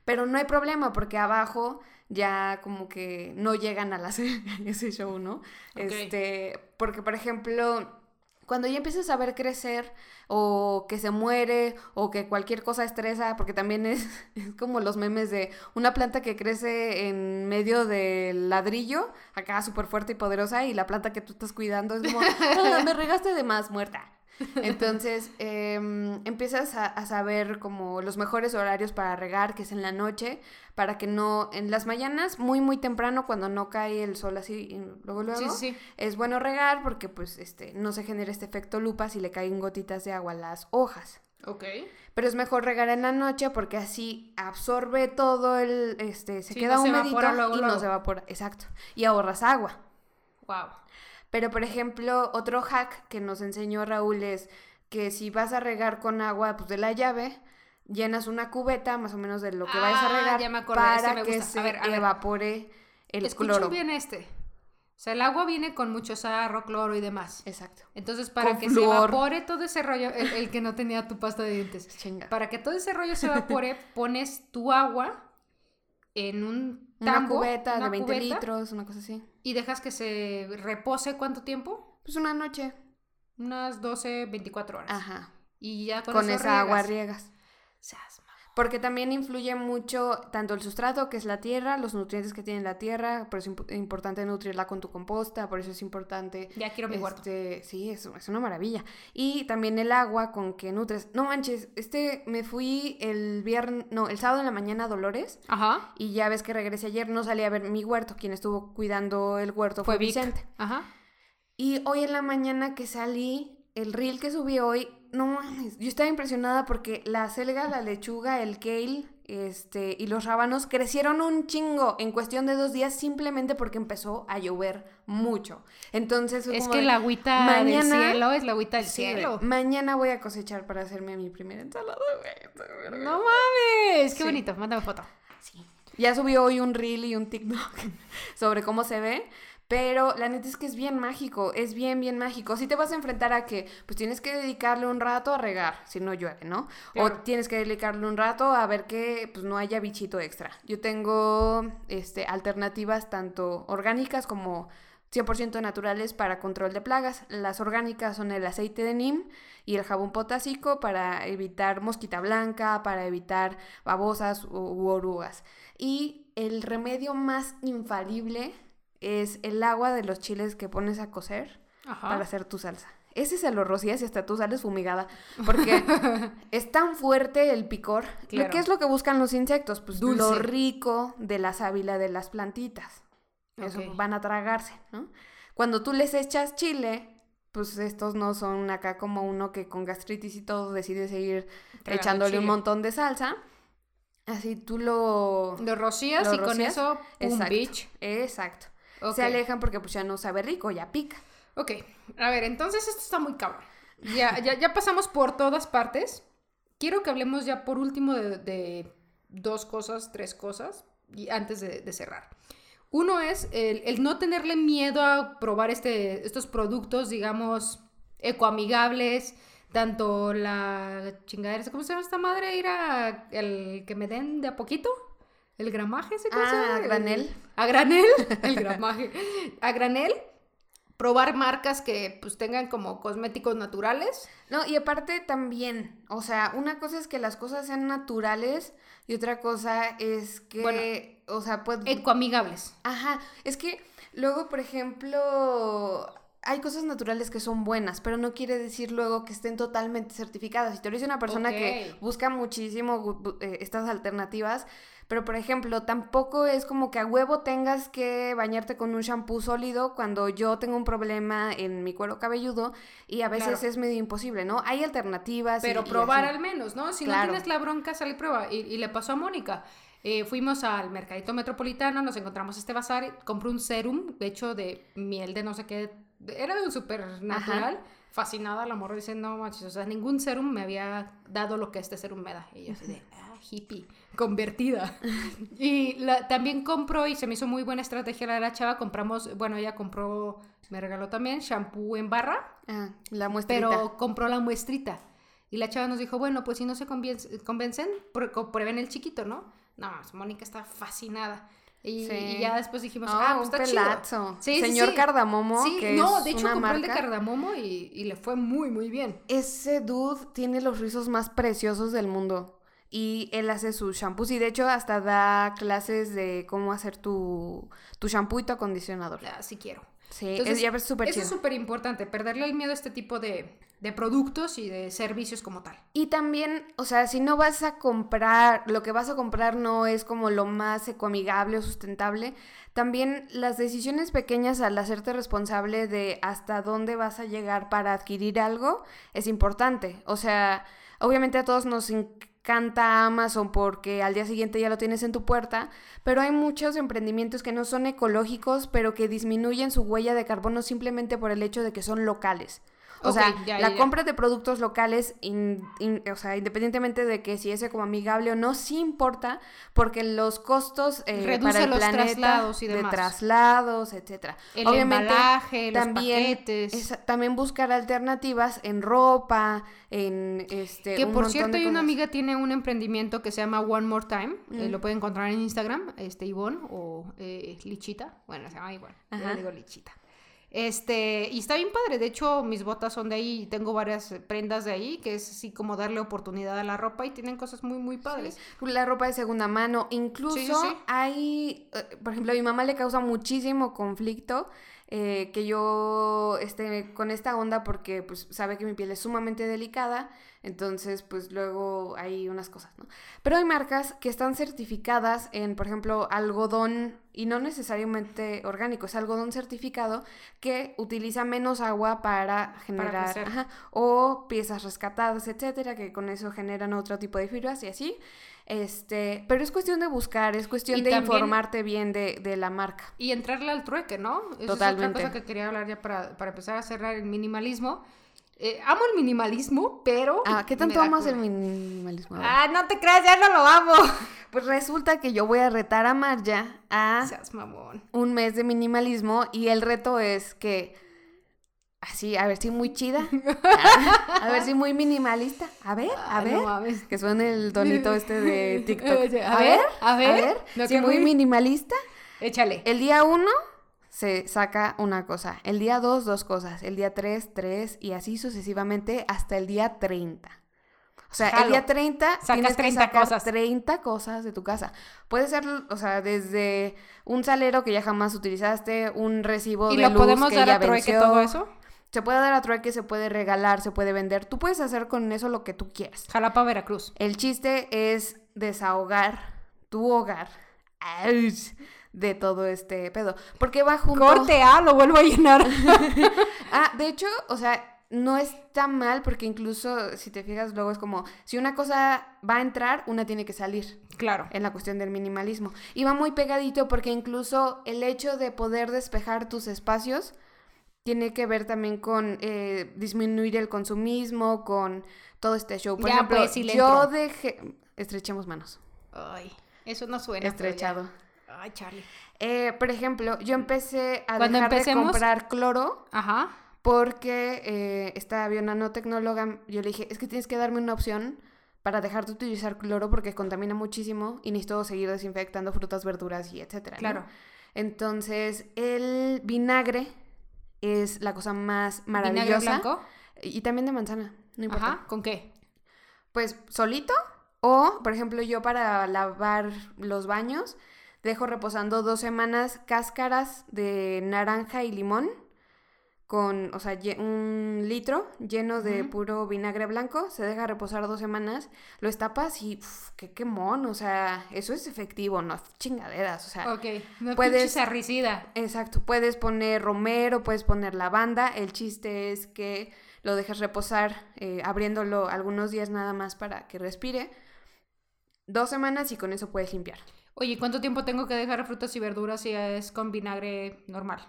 Pero no hay problema porque abajo ya como que no llegan a las ese show, ¿no? Este, porque por ejemplo, Cuando ya empiezas a ver crecer o que se muere o que cualquier cosa estresa, porque también es, como los memes de una planta que crece en medio del ladrillo, acá súper fuerte y poderosa, y la planta que tú estás cuidando es como, "Ah, me regaste de más muerta. Entonces em, empiezas a, a saber como los mejores horarios para regar, que es en la noche, para que no, en las mañanas, muy muy temprano, cuando no cae el sol así, y luego luego, Sí, sí, es bueno regar porque pues este, no se genera este efecto lupa si le caen gotitas de agua a las hojas. Ok. Pero es mejor regar en la noche porque así absorbe todo el, este, se Sí, queda no se humedito evapora luego, y no se evapora, exacto. Y ahorras agua. Wow. Pero, por ejemplo, otro hack que nos enseñó Raúl es que si vas a regar con agua pues, de la llave, llenas una cubeta más o menos de lo que vayas a Ah, regar ya me acordé, para me que se A ver, a ver. evapore el Escuchen cloro. bien este. O sea, el agua viene con mucho sarro, cloro y demás. Exacto. Entonces, para Con que se evapore todo ese rollo, el, el que no tenía tu pasta de dientes, Chinga. para que todo ese rollo se evapore, pones tu agua en un Una tambo, cubeta una de 20 cubeta, litros, una cosa así. y dejas que se repose cuánto tiempo? Pues una noche. Unas 12, 24 horas. Ajá. Y ya con, Con, eso esa agua riegas. riegas. Seas ma- Porque también influye mucho tanto el sustrato, que es la tierra, los nutrientes que tiene la tierra, por eso es imp- importante nutrirla con tu composta, por eso es importante... Ya quiero mi huerto. este, Sí, es, es una maravilla. Y también el agua con que nutres. No manches, este me fui el viernes, no, el sábado en la mañana a Dolores Ajá. y ya ves que regresé ayer, no salí a ver mi huerto, quien estuvo cuidando el huerto fue, Fue Vic. Vicente. Ajá. Y hoy en la mañana que salí, el reel que subí hoy, no mames, yo estaba impresionada porque la selga, la lechuga, el kale, este, y los rábanos crecieron un chingo en cuestión de dos días simplemente porque empezó a llover mucho. Entonces Es que de, la agüita del cielo es la agüita del cielo. mañana voy a cosechar para hacerme mi primera ensalada, güey. No mames, qué Sí. bonito, mándame foto. Sí. Ya subí hoy un reel y un TikTok sobre cómo se ve. Pero la neta es que es bien mágico, es bien, bien mágico. Si te vas a enfrentar a que, pues tienes que dedicarle un rato a regar, si no llueve, ¿no? Claro. O tienes que dedicarle un rato a ver que, pues no haya bichito extra. Yo tengo, este, alternativas tanto orgánicas como 100% naturales para control de plagas. Las orgánicas son el aceite de neem y el jabón potásico para evitar mosquita blanca, para evitar babosas u, u orugas. Y el remedio más infalible es el agua de los chiles que pones a cocer Ajá. para hacer tu salsa. Ese se lo rocías y hasta tú sales fumigada. Porque es tan fuerte el picor. Claro. Lo que es lo que buscan los insectos? Pues lo rico de la sábila de las plantitas. Eso van a tragarse, ¿no? Cuando tú les echas chile, pues estos no son acá como uno que con gastritis y todo decide seguir Tragando echándole un montón de salsa. Así tú lo... Lo rocías Lo y con eso, pum, Exacto. bitch. Exacto. Se alejan porque pues ya no sabe rico, ya pica. Ok, a ver, entonces esto está muy cabrón. Ya, ya, ya pasamos por todas partes. Quiero que hablemos ya por último de, de dos cosas, tres cosas, y antes de, de cerrar. Uno es el, el no tenerle miedo a probar este, estos productos, digamos, ecoamigables, tanto la chingadera, ¿cómo se llama esta madre? Ir a el que me den de a poquito, el gramaje, ¿se Ah, a El- granel. a granel, el gramaje. A granel, probar marcas que pues tengan como cosméticos naturales. No, y aparte también, o sea, una cosa es que las cosas sean naturales y otra cosa es que, Bueno. o sea, pues... Ecoamigables. Ajá, es que luego, por ejemplo, hay cosas naturales que son buenas, pero no quiere decir luego que estén totalmente certificadas. Si tú eres una persona que busca muchísimo eh, estas alternativas, pero por ejemplo, tampoco es como que a huevo tengas que bañarte con un shampoo sólido cuando yo tengo un problema en mi cuero cabelludo y a veces Claro. es medio imposible, ¿no? Hay alternativas. Pero y probar al menos, ¿no? Si Claro. no tienes la bronca, sale y prueba. Y, y le pasó a Mónica. Eh, fuimos al mercadito metropolitano, nos encontramos este bazar, compré un serum, de hecho, de miel de no sé qué. Era de un súper natural. Fascinada, la morra dice, no manches, o sea, ningún serum me había dado lo que este serum me da. Y yo así de, ah, hippie, convertida. y la, también compró, y se me hizo muy buena estrategia la de la chava, compramos, bueno, ella compró, me regaló también shampoo en barra, Ah, la muestrita. pero compró la muestrita. Y la chava nos dijo, bueno, pues si no se convien- convencen, pr- co- prueben el chiquito, ¿no? No, Mónica está fascinada. Y, Sí. y ya después dijimos, ah, pues está chido. Sí, Señor sí. Cardamomo, Sí, que no, de hecho compró el de cardamomo y, y le fue muy, muy bien. Ese dude tiene los rizos más preciosos del mundo. Y él hace sus shampoos. Y de hecho, hasta da clases de cómo hacer tu, tu shampoo y tu acondicionador. Así quiero. Sí, Entonces, es, ya súper Eso chido. es súper importante, perderle el miedo a este tipo de, de productos y de servicios como tal. Y también, o sea, si no vas a comprar, lo que vas a comprar no es como lo más ecoamigable o sustentable, también las decisiones pequeñas al hacerte responsable de hasta dónde vas a llegar para adquirir algo es importante. O sea, obviamente a todos nos encanta Amazon porque al día siguiente ya lo tienes en tu puerta, pero hay muchos emprendimientos que no son ecológicos, pero que disminuyen su huella de carbono simplemente por el hecho de que son locales. O sea, ya, la ya, compra de productos locales, in- in- o sea, independientemente de que si es como amigable o no, sí importa, porque los costos eh, Reduce para el los planeta, traslados y de demás. traslados, etcétera. El embalaje, los paquetes. también buscar alternativas en ropa, en este. Que un por cierto, de hay una amiga tiene un emprendimiento que se llama One More Time. eh, Mm. lo pueden encontrar en Instagram, este Ivonne o eh, Lichita. Bueno, se llama Ivonne. Yo le digo Lichita. Este, y está bien padre. De hecho, mis botas son de ahí y tengo varias prendas de ahí, que es así como darle oportunidad a la ropa y tienen cosas muy, muy padres. La ropa de segunda mano. Incluso Sí, hay, eh, por ejemplo, a mi mamá le causa muchísimo conflicto eh, que yo esté con esta onda porque pues sabe que mi piel es sumamente delicada. Entonces, pues luego hay unas cosas, ¿no? Pero hay marcas que están certificadas en, por ejemplo, algodón, y no necesariamente orgánico, es algodón certificado que utiliza menos agua para generar, ajá, o piezas rescatadas, etcétera, que con eso generan otro tipo de fibras y así. Este, pero es cuestión de buscar, es cuestión Y de también- informarte bien de, de la marca. Y entrarle al trueque, ¿no? Totalmente. Es otra cosa que quería hablar ya para, para empezar a cerrar el minimalismo. Eh, amo el minimalismo, pero. Ah, ¿qué tanto amas cura. el minimalismo? Ah, no te creas, ya no lo amo. Pues resulta que yo voy a retar a Marja a Seas mamón. un mes de minimalismo y el reto es que así, a ver si muy chida, a, a ver si muy minimalista, a ver, a Ay, ver, no mames. que suene el tonito este de TikTok, A ver, a ver, lo si que muy muy- minimalista, Échale. el día uno se saca una cosa, el día dos dos cosas, el día tres tres y así sucesivamente hasta el día 30. O sea, el día 30 Sacas tienes que 30 sacar cosas. 30 cosas de tu casa. Puede ser, o sea, desde un salero que ya jamás utilizaste, un recibo ¿Y de lo luz podemos que dar ya a venció. todo eso? Se puede dar a trueque, se puede regalar, se puede vender. Tú puedes hacer con eso lo que tú quieras. Jalapa, Veracruz. El chiste es desahogar tu hogar de todo este pedo. Porque va junto... Corte A, lo vuelvo a llenar. Ah, de hecho, o sea, no está mal porque incluso si te fijas luego es como, si una cosa va a entrar, una tiene que salir claro. en la cuestión del minimalismo. Y va muy pegadito porque incluso el hecho de poder despejar tus espacios tiene que ver también con eh, disminuir el consumismo, con todo este show. Por Ya, ejemplo, pues, yo dejé... Estrechemos manos. Ay, eso no suena. Estrechado. Ay, Charlie. Eh, por ejemplo, yo empecé a Cuando dejar empecemos- de comprar cloro Ajá. porque eh, esta nanotecnóloga, yo le dije, es que tienes que darme una opción para dejar de utilizar cloro porque contamina muchísimo y necesito seguir desinfectando frutas, verduras y etcétera. ¿no? Claro. Entonces, el vinagre es la cosa más Vinagre maravillosa. blanco. Y también de manzana, no importa. Ajá. ¿Con qué? Pues solito o, por ejemplo, yo para lavar los baños dejo reposando dos semanas cáscaras de naranja y limón con, o sea, un litro lleno de puro vinagre blanco, se deja reposar dos semanas, lo estapas y uf, qué quemón, o sea, eso es efectivo, no chingaderas, o sea, Ok. No puedes-. Exacto, puedes poner romero, puedes poner lavanda. El chiste es que lo dejes reposar eh, abriéndolo algunos días nada más para que respire. Dos semanas y con eso puedes limpiar. Oye, ¿cuánto tiempo tengo que dejar frutas y verduras si es con vinagre normal?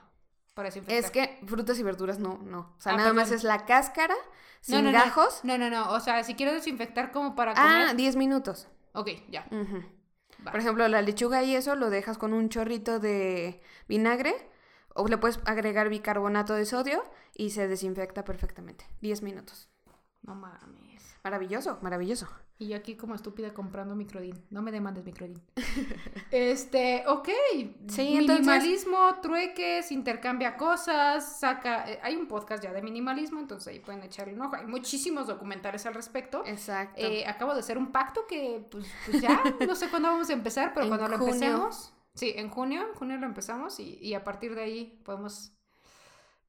Para desinfectar. Es que frutas y verduras no, no. O sea, Ah, nada más es la cáscara, sin no, no. gajos. No, no, no. O sea, si quiero desinfectar como para comer. Ah, 10 minutos. Ok, ya. Por ejemplo, la lechuga y eso lo dejas con un chorrito de vinagre o le puedes agregar bicarbonato de sodio y se desinfecta perfectamente. 10 minutos. No mames. Maravilloso, maravilloso. Y yo aquí como estúpida comprando microdin. No me demandes microdin. este, ok. Sí, minimalismo, trueques, intercambia cosas, saca... Eh, hay un podcast ya de minimalismo, entonces ahí pueden echarle un ojo. Hay muchísimos documentales al respecto. Exacto. Eh, acabo de hacer un pacto que, pues, pues ya, no sé cuándo vamos a empezar, pero cuando lo empecemos... Sí, en junio, en junio lo empezamos y, y a partir de ahí podemos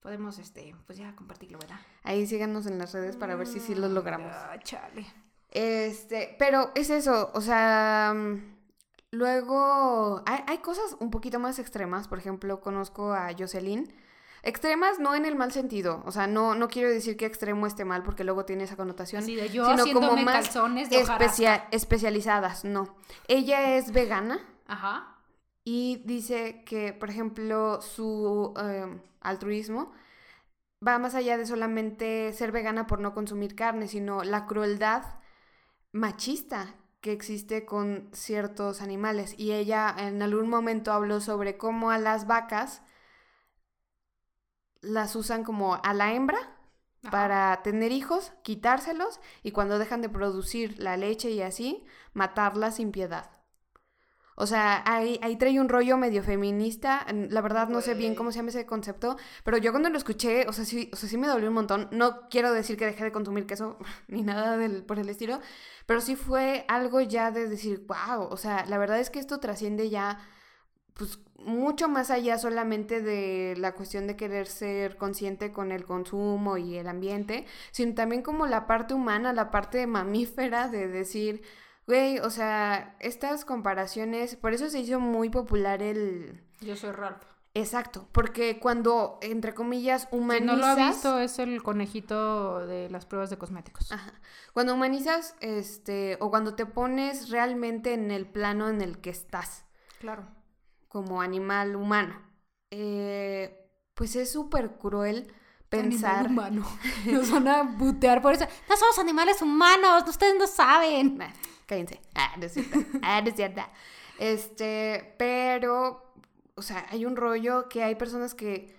podemos, este, pues ya compartirlo, ¿verdad? Ahí síganos en las redes para ver si sí lo mm, logramos. Ah, chale. Este, pero es eso, o sea, mm, luego hay, hay, cosas un poquito más extremas, por ejemplo, conozco a Jocelyn. Extremas no en el mal sentido, o sea, no, no quiero decir que extremo esté mal porque luego tiene esa connotación, de yo sino como más de especializadas, no. Ella es vegana. Ajá. Y dice que, por ejemplo, su em, altruismo va más allá de solamente ser vegana por no consumir carne, sino la crueldad machista que existe con ciertos animales. Y ella en algún momento habló sobre cómo a las vacas las usan como a la hembra para tener hijos, quitárselos y cuando dejan de producir la leche y así, matarlas sin piedad. O sea, ahí, ahí trae un rollo medio feminista. La verdad no sé bien cómo se llama ese concepto, pero yo cuando lo escuché, o sea, sí, o sea, sí me dolió un montón. No quiero decir que dejé de consumir queso ni nada del, por el estilo, pero sí fue algo ya de decir, wow, o sea, la verdad es que esto trasciende ya, pues, mucho más allá solamente de la cuestión de querer ser consciente con el consumo y el ambiente, sino también como la parte humana, la parte mamífera de decir Güey, o sea, estas comparaciones, por eso se hizo muy popular el... Yo soy Ralph. Exacto, porque cuando, entre comillas, humanizas... no lo ha visto, es el conejito de las pruebas de cosméticos. Ajá. Cuando humanizas, este, o cuando te pones realmente en el plano en el que estás. Claro. Como animal humano. Eh, pues es súper cruel pensar... Animal humano. Nos van a butear por eso. No somos animales humanos, ustedes no saben cállense. Ah, no es. Ah, no es cierto. Este, pero, o sea, hay un rollo que hay personas que,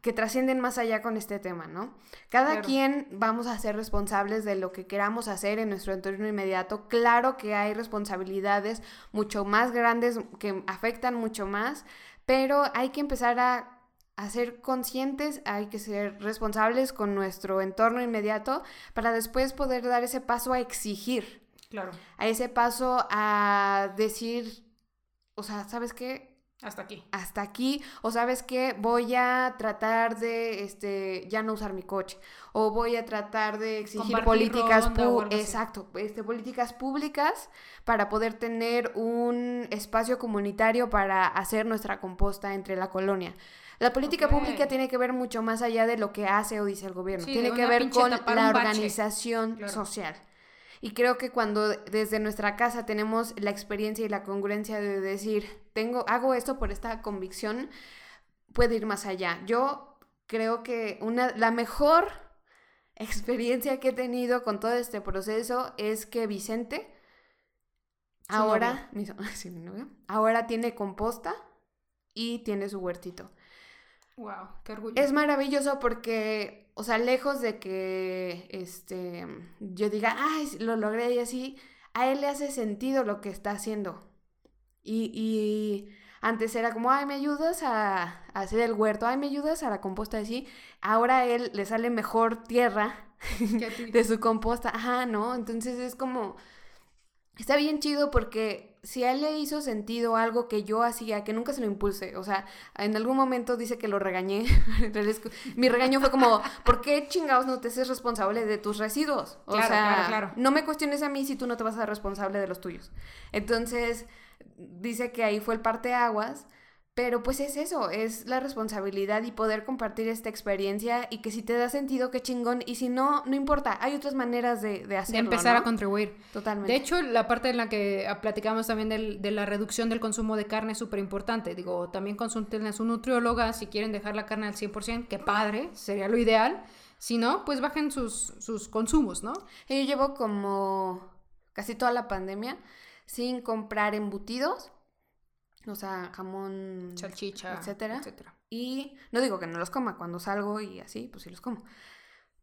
que trascienden más allá con este tema, ¿no? Cada quien vamos a ser responsables de lo que queramos hacer en nuestro entorno inmediato. Claro que hay responsabilidades mucho más grandes que afectan mucho más, pero hay que empezar a a ser conscientes, hay que ser responsables con nuestro entorno inmediato para después poder dar ese paso a exigir, Claro. A ese paso a decir, o sea, ¿sabes qué? Hasta aquí. Hasta aquí. O sabes qué, voy a tratar de este ya no usar mi coche. O voy a tratar de exigir políticas exacto, este, políticas públicas para poder tener un espacio comunitario para hacer nuestra composta entre la colonia. La política pública tiene que ver mucho más allá de lo que hace o dice el gobierno. tiene que ver con la organización social. Y creo que cuando desde nuestra casa tenemos la experiencia y la congruencia de decir, tengo, hago esto por esta convicción, puede ir más allá. Yo creo que una, la mejor experiencia que he tenido con todo este proceso es que Vicente ahora, ahora tiene composta y tiene su huertito. Wow, qué orgullo. Es maravilloso porque, o sea, lejos de que este yo diga, ay, lo logré y así, a él le hace sentido lo que está haciendo. Y, y antes era como, ay, me ayudas a, hacer el huerto, ay, me ayudas a la composta así. Ahora a él le sale mejor tierra de su composta. Ajá, ¿no? Entonces es como, está bien chido porque si a él le hizo sentido algo que yo hacía, que nunca se lo impulse, o sea, en algún momento dice que lo regañé, mi regaño fue como, ¿por qué chingados no te haces responsable de tus residuos? O sea, no me cuestiones a mí si tú no te vas a ser responsable de los tuyos. Entonces, dice que ahí fue el parteaguas pero pues es eso, es la responsabilidad y poder compartir esta experiencia y que si te da sentido, qué chingón. Y si no, no importa, hay otras maneras de, de hacerlo. De empezar a contribuir. Totalmente. De hecho, la parte en la que platicamos también de la reducción del consumo de carne es súper importante. Digo, también consulten a su nutrióloga si quieren dejar la carne al 100%, qué padre, sería lo ideal. Si no, pues bajen sus, sus consumos, ¿no? Yo llevo como casi toda la pandemia sin comprar embutidos o sea, jamón, salchicha, etcétera. Y no digo que no los coma, cuando salgo y así, pues sí los como.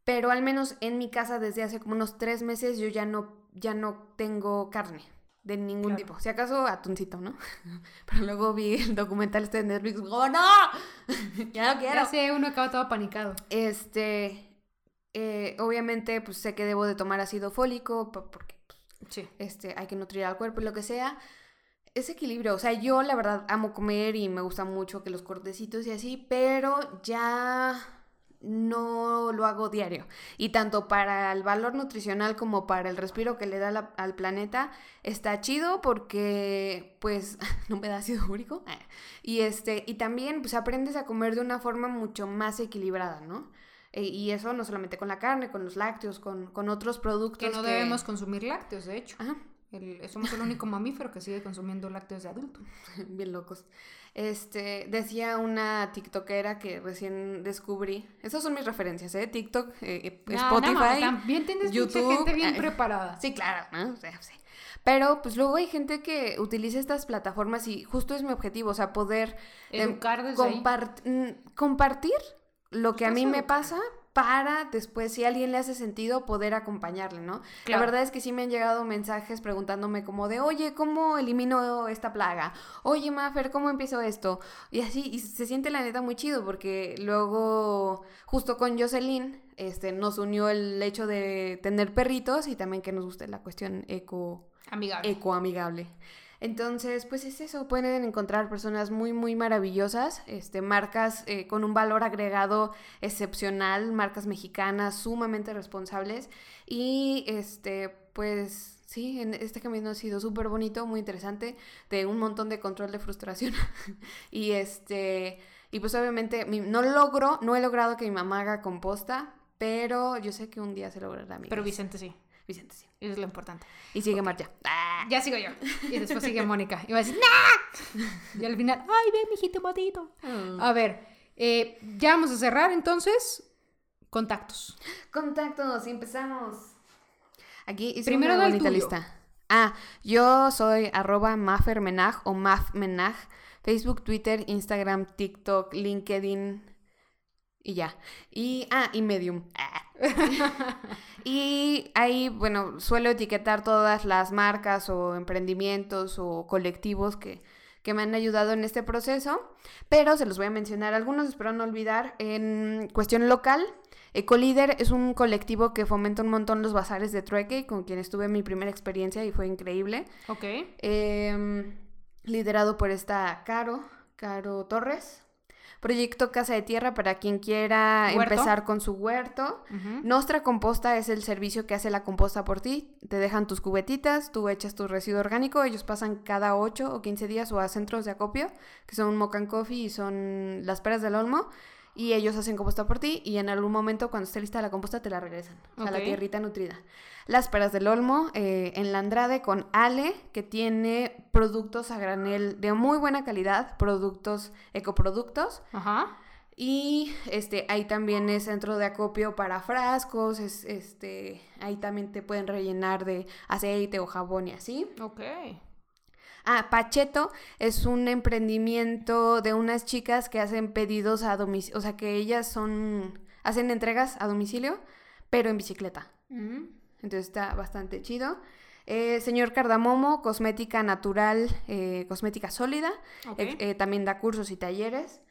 Pero al menos en mi casa desde hace como unos tres meses yo ya no, ya no tengo carne de ningún tipo. Si acaso atuncito, ¿no? Pero luego vi el documental este de Netflix. ¡Oh, no! ya no quiero. Ya sé, uno acaba todo panicado. Este, eh, obviamente, pues sé que debo de tomar ácido fólico porque Sí. este, hay que nutrir al cuerpo y lo que sea. Ese equilibrio, o sea, yo la verdad amo comer y me gusta mucho que los cortecitos y así, pero ya no lo hago diario. Y tanto para el valor nutricional como para el respiro que le da la- al planeta, está chido porque pues no me da ácido úrico. Y este, y también pues aprendes a comer de una forma mucho más equilibrada, ¿no? E- y eso no solamente con la carne, con los lácteos, con, con otros productos Que no debemos consumir lácteos, de hecho. Ajá, El- somos el único mamífero que sigue consumiendo lácteos de adulto. bien locos. Este, decía una TikTokera que recién descubrí. Esas son mis referencias, ¿eh? TikTok, eh, No, Spotify. no, también tienes mucha YouTube, gente bien ay. preparada. Sí, claro, ¿no? O sea, sí. Pero pues luego hay gente que utiliza estas plataformas y justo es mi objetivo, o sea, poder em, Educar desde ahí. compart- mm, compartir lo que a mí me pasa para después, si a alguien le hace sentido, poder acompañarle, ¿no? La verdad es que sí me han llegado mensajes preguntándome como de, oye, ¿cómo elimino esta plaga? Oye, Mafer, ¿cómo empiezo esto? Y así, y se siente la neta muy chido porque luego, justo con Jocelyn, este, nos unió el hecho de tener perritos y también que nos guste la cuestión eco Amigable. ecoamigable. Entonces, pues es eso, pueden encontrar personas muy, muy maravillosas, este, marcas eh, con un valor agregado excepcional, marcas mexicanas sumamente responsables y, este, pues sí, en este camino ha sido súper bonito, muy interesante, de un montón de control de frustración y este, y pues obviamente mi- no logro, no he logrado que mi mamá haga composta, pero yo sé que un día se logrará. amigas. Pero Vicente sí. Vicente sí. Eso es lo importante. Y sigue Marta. ¡Ah! Ya sigo yo. Y después sigue Mónica. Y va a decir, ¡Nah! Y al final, ¡ay, ve, mijito bonito! A ver, eh, ya vamos a cerrar entonces. Contactos. Contactos, empezamos. Aquí hice Primero una bonita tuyo. lista. Ah, yo soy arroba mafermenaj o mafmenaj. Facebook, Twitter, Instagram, TikTok, LinkedIn y ya. Y, ah, y Medium. Ah. y ahí, bueno, suelo etiquetar todas las marcas o emprendimientos o colectivos que, que me han ayudado en este proceso, pero se los voy a mencionar algunos, espero no olvidar. En cuestión local, Ecolíder es un colectivo que fomenta un montón los bazares de trueque, con quien estuve en mi primera experiencia y fue increíble. Ok. Em, liderado por esta Caro, Caro Torres. Proyecto Casa de Tierra para quien quiera Huerto. empezar con su huerto. Ujú. Nostra Composta es el servicio que hace la composta por ti. Te dejan tus cubetitas, tú echas tu residuo orgánico, ellos pasan cada 8 o 15 días o a centros de acopio, que son Mocan Coffee y son las peras del olmo, y ellos hacen composta por ti y en algún momento cuando esté lista la composta te la regresan a la tierrita nutrida. Las peras del olmo eh, en la Andrade con Ale, que tiene productos a granel de muy buena calidad, productos, ecoproductos. Ajá. Y este, ahí también es centro de acopio para frascos, es, este, ahí también te pueden rellenar de aceite o jabón y así. Ok. Ah, Pacheto es un emprendimiento de unas chicas que hacen pedidos a domicilio, o sea que ellas son, hacen entregas a domicilio, pero en bicicleta. Mm. Entonces está bastante chido. Eh, señor Cardamomo, cosmética natural, eh, cosmética sólida. Eh, también da cursos y talleres.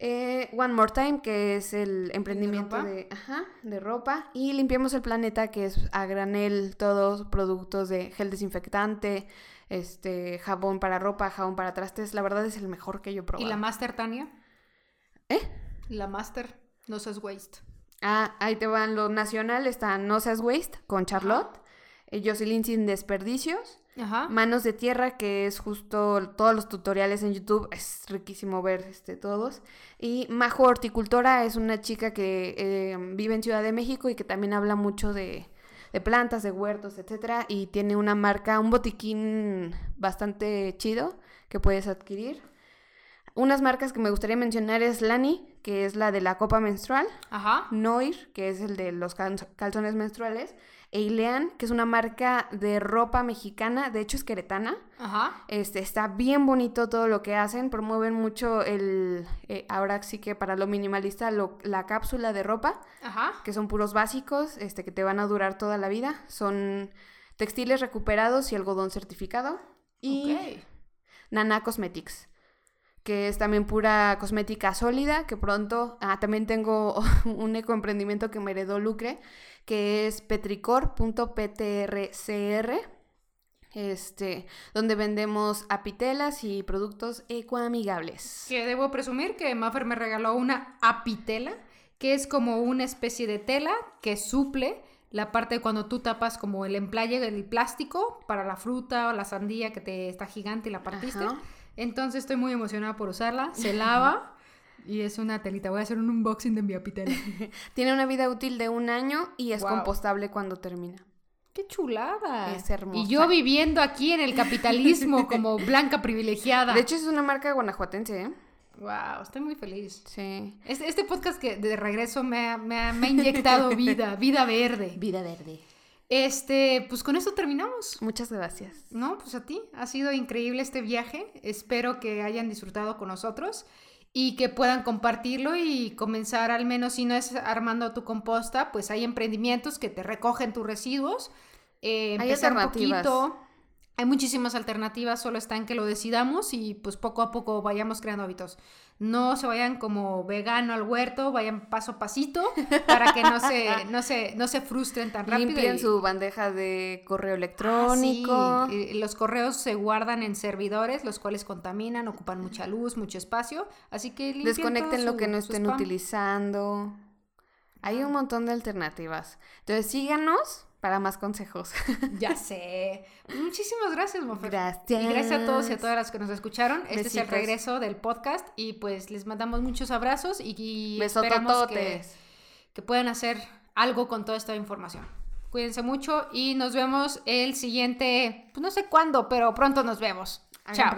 One More Time, que es el emprendimiento de, ajá, de ropa. Y Limpiemos el Planeta, que es a granel todos productos de gel desinfectante, este, jabón para ropa, jabón para trastes. La verdad es el mejor que yo he ¿Y la Master Tania? ¿Eh? La Master. No seas waste. Ah, ahí te van lo nacional, está No Seas Waste con Charlotte. eh, Jocelyn Sin Desperdicios. Ajá. Manos de Tierra, que es justo todos los tutoriales en YouTube, es riquísimo ver este, todos. Y Majo Horticultora es una chica que eh, vive en Ciudad de México y que también habla mucho de, de plantas, de huertos, etcétera, y tiene una marca, un botiquín bastante chido que puedes adquirir. Unas marcas que me gustaría mencionar es Lani, que es la de la copa menstrual. Ajá. Noir, que es el de los calzones menstruales. Eilean, que es una marca de ropa mexicana, de hecho es queretana. Ajá. Este, está bien bonito todo lo que hacen, promueven mucho el, eh, ahora sí que para lo minimalista, la cápsula de ropa, Ajá. que son puros básicos, este, que te van a durar toda la vida. Son textiles recuperados y algodón certificado. Y Nana Cosmetics que es también pura cosmética sólida, que pronto, ah, también tengo un ecoemprendimiento que me heredó Lucre, que es petricor.ptrcr, este, donde vendemos apitelas y productos ecoamigables. Que debo presumir que Maffer me regaló una apitela, que es como una especie de tela que suple la parte de cuando tú tapas como el emplaye del plástico para la fruta o la sandía que te está gigante y la partiste. Entonces estoy muy emocionada por usarla. Se lava. Y es una telita. Voy a hacer un unboxing de mi apitela. Tiene una vida útil de un año y es compostable cuando termina. ¡Qué chulada! Es hermosa. Y yo viviendo aquí en el capitalismo como blanca privilegiada. De hecho, es una marca guanajuatense, ¿eh? Wow, estoy muy feliz. Sí. Este, este podcast que de regreso me ha, me ha inyectado vida, vida verde. Vida verde. Este, pues con esto terminamos. Muchas gracias. No, pues a ti. Ha sido increíble este viaje. Espero que hayan disfrutado con nosotros y que puedan compartirlo y comenzar al menos si no es armando tu composta, pues hay emprendimientos que te recogen tus residuos. Eh, hay alternativas. poquito. Hay muchísimas alternativas, solo está en que lo decidamos y pues poco a poco vayamos creando hábitos no se vayan como vegano al huerto, vayan paso a pasito para que no se, no se, no se frustren tan rápido. Limpien su bandeja de correo electrónico. Ah, los correos se guardan en servidores, los cuales contaminan, ocupan mucha luz, mucho espacio, así que desconecten lo que no estén utilizando. Hay un montón de alternativas. Entonces síganos para más consejos. Ya sé. Muchísimas gracias, Mofer. Gracias. Y gracias a todos y a todas las que nos escucharon. Este es el regreso del podcast y pues les mandamos muchos abrazos y, y esperamos que, que puedan hacer algo con toda esta información. Cuídense mucho y nos vemos el siguiente, pues no sé cuándo, pero pronto nos vemos. Chao.